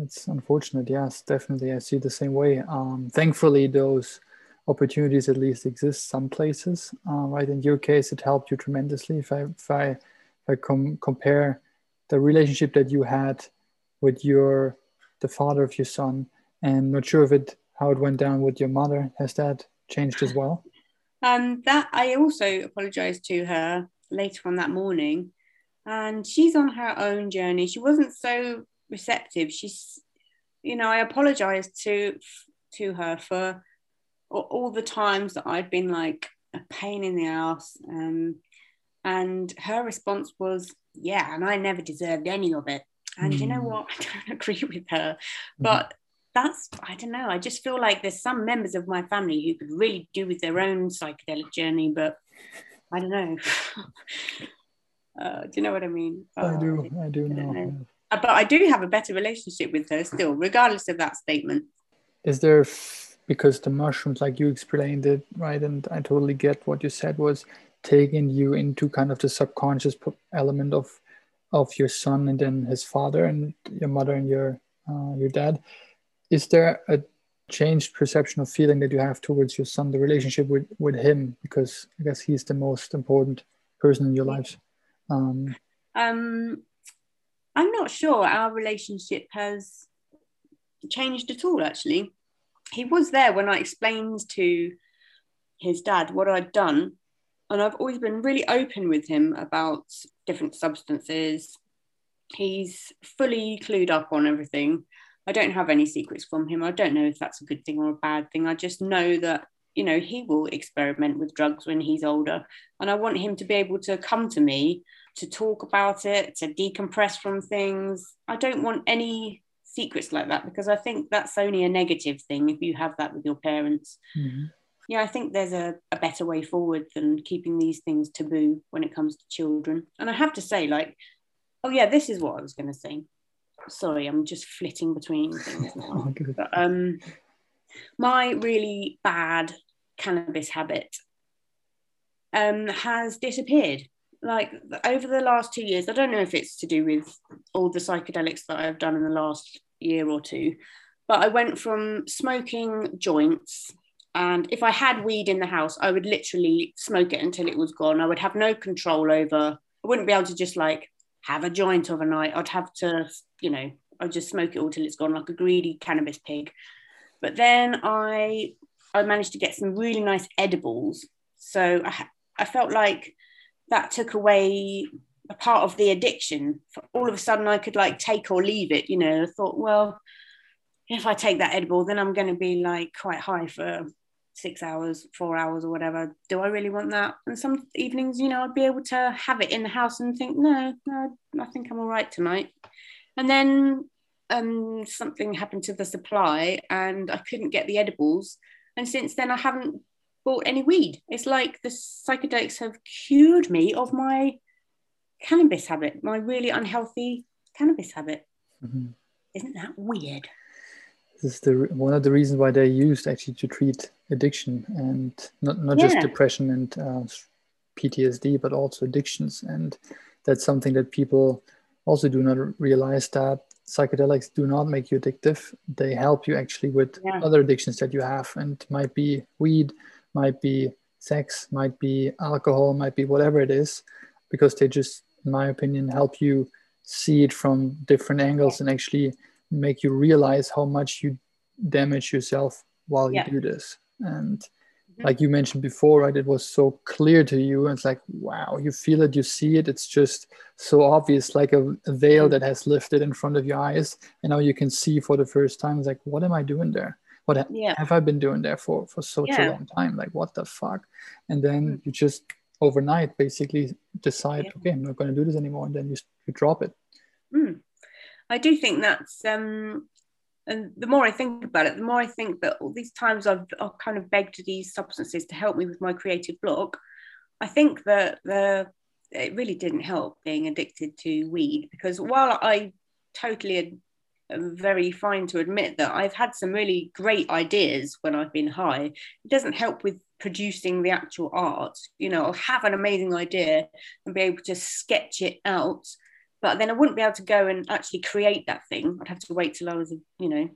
It's unfortunate. Yes definitely i see the same way. Um, thankfully those opportunities at least exist some places. Uh, right in your case it helped you tremendously. If i if i if i com- compare the relationship that you had with your the father of your son and not sure if it how it went down with your mother has that changed as well? Um, that I also apologized to her later on that morning, and she's on her own journey. She wasn't so receptive. She's, you know, I apologized to to her for all the times that I'd been like a pain in the ass. Um, and her response was, "Yeah, and I never deserved any of it." And mm. you know hmm. what? I don't agree with her, mm. but that's I don't know. I just feel like there's some members of my family who could really do with their own psychedelic journey, but I don't know. uh, do you know what I mean? I do. I do know. know. Uh, but I do have a better relationship with her still, regardless of that statement. Is there because the mushrooms, like you explained it, right? And I totally get what you said was taking you into kind of the subconscious element of of your son and then his father and your mother and your uh, your dad. Is there a changed perception of feeling that you have towards your son, the relationship with with him, because I guess he's the most important person in your lives. Um, um, I'm not sure our relationship has changed at all. Actually, he was there when I explained to his dad what I'd done, and I've always been really open with him about different substances. He's fully clued up on everything. I don't have any secrets from him. I don't know if that's a good thing or a bad thing. I just know that, you know, he will experiment with drugs when he's older. And I want him to be able to come to me to talk about it, to decompress from things. I don't want any secrets like that because I think that's only a negative thing if you have that with your parents. Mm-hmm. Yeah, I think there's a, a better way forward than keeping these things taboo when it comes to children. And I have to say, like, oh, yeah, this is what I was going to say sorry, I'm just flitting between things now. oh, but, um, my really bad cannabis habit um, has disappeared. Like over the last two years, I don't know if it's to do with all the psychedelics that I've done in the last year or two, but I went from smoking joints and if I had weed in the house, I would literally smoke it until it was gone. I would have no control over. I wouldn't be able to just like have a joint overnight. I'd have to, you know, I'd just smoke it all till it's gone like a greedy cannabis pig. But then I I managed to get some really nice edibles. So I, I felt like that took away a part of the addiction. All of a sudden, I could like take or leave it. You know, I thought, well, if I take that edible, then I'm going to be like quite high for six hours, four hours, or whatever. Do I really want that? And some evenings, you know, I'd be able to have it in the house and think, no, no, I think I'm all right tonight. And then um, something happened to the supply, and I couldn't get the edibles. And since then, I haven't bought any weed. It's like the psychedelics have cured me of my cannabis habit, my really unhealthy cannabis habit. Mm-hmm. Isn't that weird? This is the one of the reasons why they're used actually to treat addiction and not, not yeah. just depression and uh, PTSD, but also addictions. And that's something that people also do not realize that psychedelics do not make you addictive. They help you actually with yeah. other addictions that you have, and might be weed, might be sex, might be alcohol, might be whatever it is, because they just, in my opinion, help you see it from different angles and actually make you realize how much you damage yourself while yeah. you do this and mm-hmm. like you mentioned before right it was so clear to you and it's like wow you feel it you see it it's just so obvious like a, a veil mm-hmm. that has lifted in front of your eyes and now you can see for the first time it's like what am i doing there what yeah. have i been doing there for for such yeah. a long time like what the fuck and then mm-hmm. you just overnight basically decide yeah. okay i'm not going to do this anymore and then you, you drop it mm. i do think that's um and the more I think about it, the more I think that all these times I've, I've kind of begged these substances to help me with my creative block, I think that the it really didn't help being addicted to weed because while I totally very fine to admit that I've had some really great ideas when I've been high, it doesn't help with producing the actual art. You know, I'll have an amazing idea and be able to sketch it out but then I wouldn't be able to go and actually create that thing. I'd have to wait till I was, you know,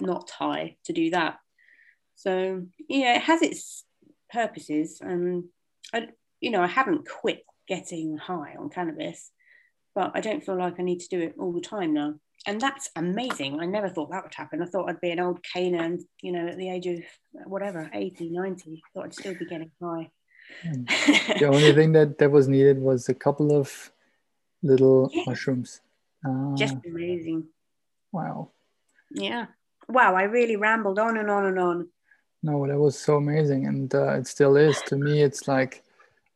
not high to do that. So yeah, it has its purposes, and I, you know, I haven't quit getting high on cannabis, but I don't feel like I need to do it all the time now. And that's amazing. I never thought that would happen. I thought I'd be an old caner, you know, at the age of whatever, 80, 90. I thought I'd still be getting high. Hmm. the only thing that, that was needed was a couple of little yeah. mushrooms. Uh, Just amazing. Wow. Yeah. Wow. I really rambled on and on and on. No, that was so amazing. And uh, it still is. To me, it's like,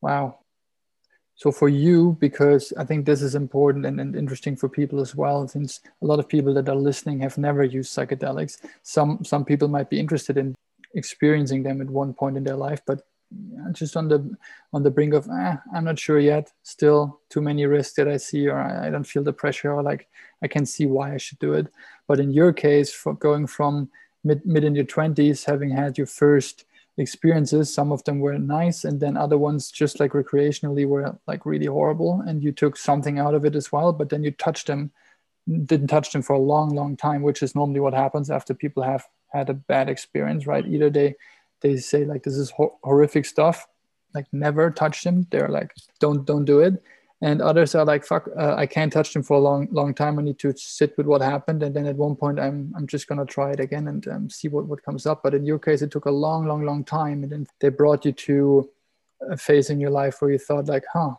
wow. So for you because i think this is important and, and interesting for people as well since a lot of people that are listening have never used psychedelics. Some some people might be interested in experiencing them at one point in their life but just on the on the brink of eh, i'm not sure yet. Still too many risks that i see or I, I don't feel the pressure or like i can see why i should do it. But in your case for going from mid, mid in your 20s having had your first experiences. Some of them were nice and then other ones just like recreationally were like really horrible and you took something out of it as well but then you touched them didn't touch them for a long long time which is normally what happens after people have had a bad experience right? Mm-hmm. Either they they say like this is ho- horrific stuff like never touch them. They're like don't don't do it and others are like fuck uh, i can't touch them for a long long time. I need to sit with what happened. And then at one point i'm i'm just going to try it again and um, see what what comes up. But in your case it took a long long long time. And then they brought you to a phase in your life where you thought like huh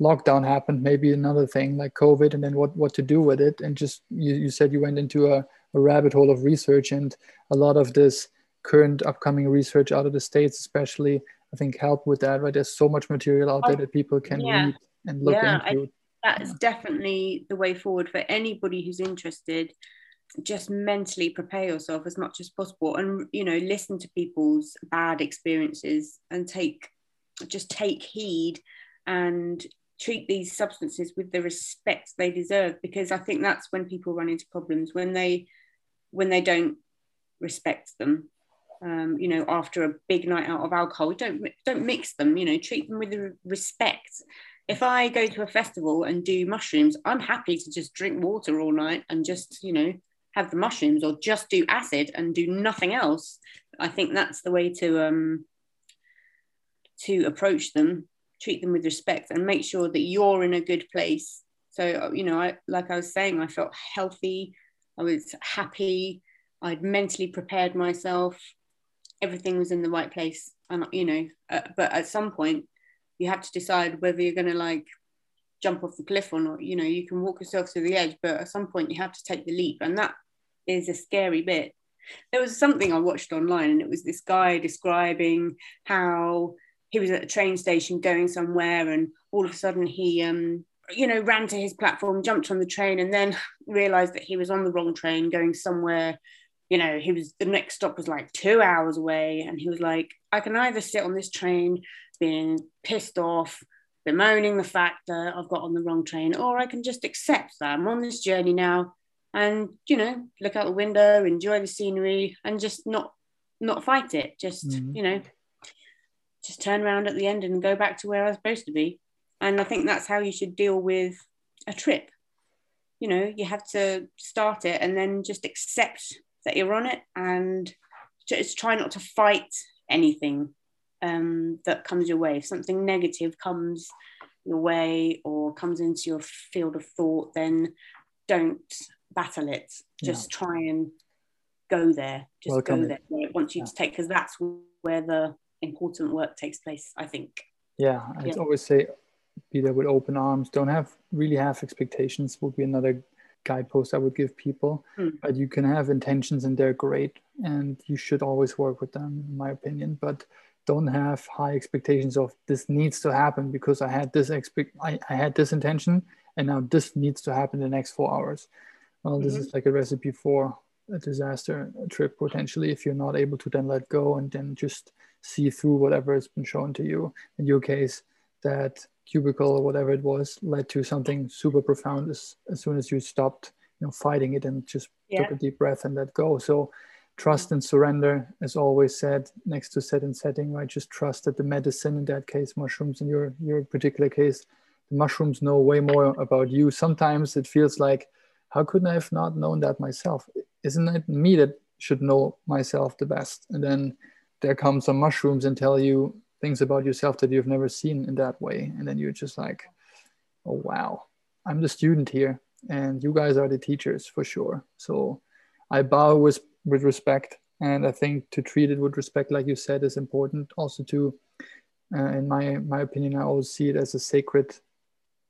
lockdown happened maybe another thing like covid and then what what to do with it? And just you, you said you went into a, a rabbit hole of research and a lot of this current upcoming research out of the states especially i think help with that right? There's so much material out there that people can yeah. read and look yeah, into. I, that's yeah. definitely the way forward for anybody who's interested. Just mentally prepare yourself as much as possible, and you know, listen to people's bad experiences and take just take heed and treat these substances with the respect they deserve because i think that's when people run into problems when they when they don't respect them um, you know after a big night out of alcohol don't don't mix them you know treat them with respect if I go to a festival and do mushrooms, I'm happy to just drink water all night and just, you know, have the mushrooms or just do acid and do nothing else. I think that's the way to um to approach them, treat them with respect and make sure that you're in a good place. So, you know, I like I was saying, I felt healthy, I was happy, I'd mentally prepared myself, everything was in the right place. And you know, uh, but at some point you have to decide whether you're going to like jump off the cliff or not. You know, you can walk yourself to the edge, but at some point you have to take the leap. And that is a scary bit. There was something I watched online, and it was this guy describing how he was at a train station going somewhere, and all of a sudden he, um, you know, ran to his platform, jumped on the train, and then realized that he was on the wrong train going somewhere. You know, he was the next stop was like two hours away, and he was like, I can either sit on this train being pissed off, bemoaning the fact that I've got on the wrong train, or I can just accept that I'm on this journey now and, you know, look out the window, enjoy the scenery and just not not fight it. Just, mm-hmm. you know, just turn around at the end and go back to where I was supposed to be. And I think that's how you should deal with a trip. You know, you have to start it and then just accept that you're on it and just try not to fight anything um, that comes your way. If something negative comes your way or comes into your field of thought, then don't battle it. Just yeah. try and go there. Just Welcome go there where it wants you yeah. to take, because that's where the important work takes place, I think. Yeah, I yeah. always say be there with open arms. Don't have really have expectations would be another guidepost I would give people. Mm. But you can have intentions and they're great and you should always work with them, in my opinion. But don't have high expectations of this needs to happen because I had this expect I, I had this intention and now this needs to happen in the next four hours. Well, this mm-hmm. is like a recipe for a disaster trip potentially if you're not able to then let go and then just see through whatever has been shown to you. In your case, that cubicle or whatever it was led to something super profound as, as soon as you stopped, you know, fighting it and just yeah. took a deep breath and let go. So trust and surrender, as always said, next to set and setting, right? Just trust that the medicine, in that case, mushrooms, in your, your particular case, the mushrooms know way more about you. Sometimes it feels like, how couldn't I have not known that myself? Isn't it me that should know myself the best? And then there come some mushrooms and tell you things about yourself that you've never seen in that way. And then you're just like, oh, wow, I'm the student here and you guys are the teachers for sure. So I bow with with respect. And I think to treat it with respect, like you said, is important. Also, to, uh, in my my opinion, I always see it as a sacred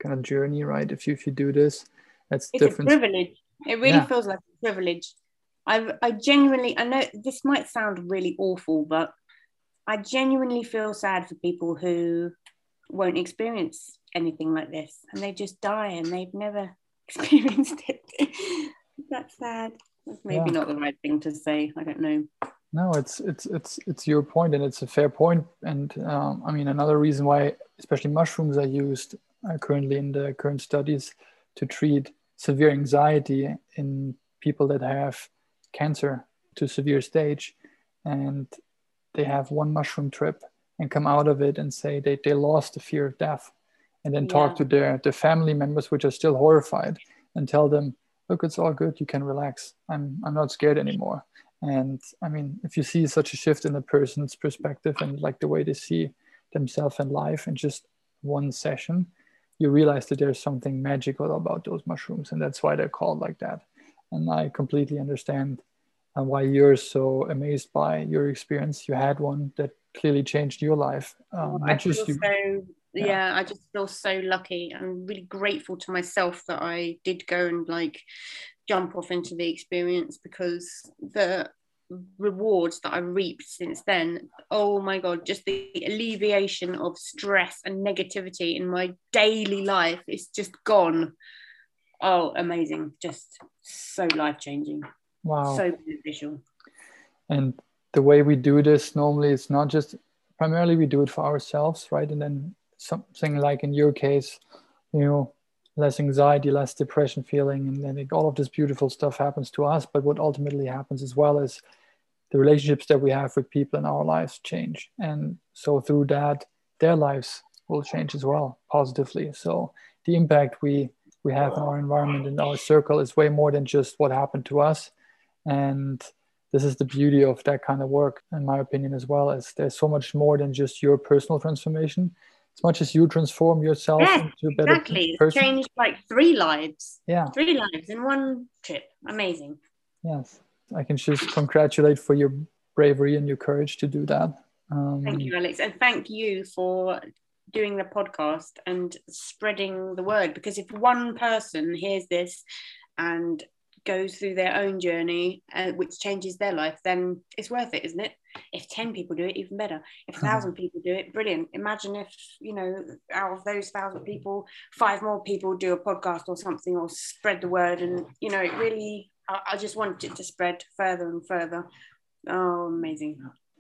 kind of journey, right? If you if you do this, that's it's different. a privilege. It really yeah. feels like a privilege. I I genuinely I know this might sound really awful, but I genuinely feel sad for people who won't experience anything like this and they just die and they've never experienced it. That's sad. That's maybe yeah. not the right thing to say. I don't know. No, it's it's it's it's your point, and it's a fair point. And um, I mean, another reason why, especially mushrooms, are used uh, currently in the current studies to treat severe anxiety in people that have cancer to severe stage, and they have one mushroom trip and come out of it and say they, they lost the fear of death and then yeah. talk to their, their family members which are still horrified and tell them look it's all good. You can relax. I'm i'm not scared anymore. And i mean if you see such a shift in a person's perspective and like the way they see themselves and life in just one session you realize that there's something magical about those mushrooms. And that's why they're called like that. And i completely understand uh, why you're so amazed by your experience. You had one that clearly changed your life. Um, I feel you, so yeah. yeah. I just feel so lucky. I'm really grateful to myself that I did go and like jump off into the experience because the rewards that I reaped since then. Oh my God, just the alleviation of stress and negativity in my daily life is just gone. Oh, amazing. Just so life changing. Wow. So beneficial. And the way we do this normally it's not just primarily we do it for ourselves right and then something like in your case you know less anxiety less depression feeling and then all of this beautiful stuff happens to us but what ultimately happens as well is the relationships that we have with people in our lives change. And so through that their lives will change as well positively. So the impact we we have in our environment and our circle is way more than just what happened to us. And this is the beauty of that kind of work in my opinion as well is there's so much more than just your personal transformation as much as you transform yourself into a better exactly. person. changed like three lives yeah three lives in one trip amazing yes i can just congratulate for your bravery and your courage to do that um, thank you alex and thank you for doing the podcast and spreading the word because if one person hears this and goes through their own journey, uh, which changes their life, then it's worth it, isn't it? If 10 people do it, even better. If a uh-huh. thousand people do it, brilliant. Imagine if, you know, out of those thousand people, five more people do a podcast or something or spread the word. And, you know, it really, I, I just want it to spread further and further. Oh, amazing.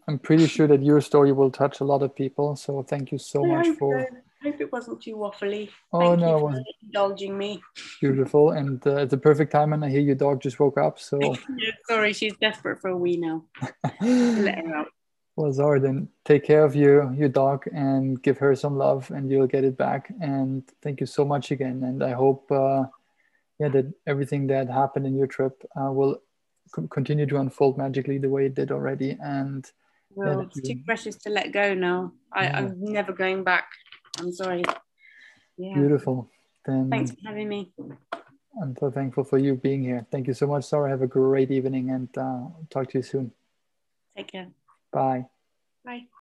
I'm pretty sure that your story will touch a lot of people. So thank you so much for. Hope it wasn't too waffly. Oh Thank no, wasn't. Indulging me. Beautiful, and uh, it's a perfect time, and I hear your dog just woke up. So yeah, sorry, she's desperate for a wee now. Let her out. Well, Zara, then take care of your your dog and give her some love, and you'll get it back. And thank you so much again. And I hope, uh, yeah, that everything that happened in your trip uh, will continue to unfold magically the way it did already. And well, it's too precious to let go now. I, yeah. I'm never going back. I'm sorry. Yeah. Beautiful. Then thanks for having me. I'm so thankful for you being here. Thank you so much, Sarah. Have a great evening and uh, talk to you soon. Take care. Bye. Bye.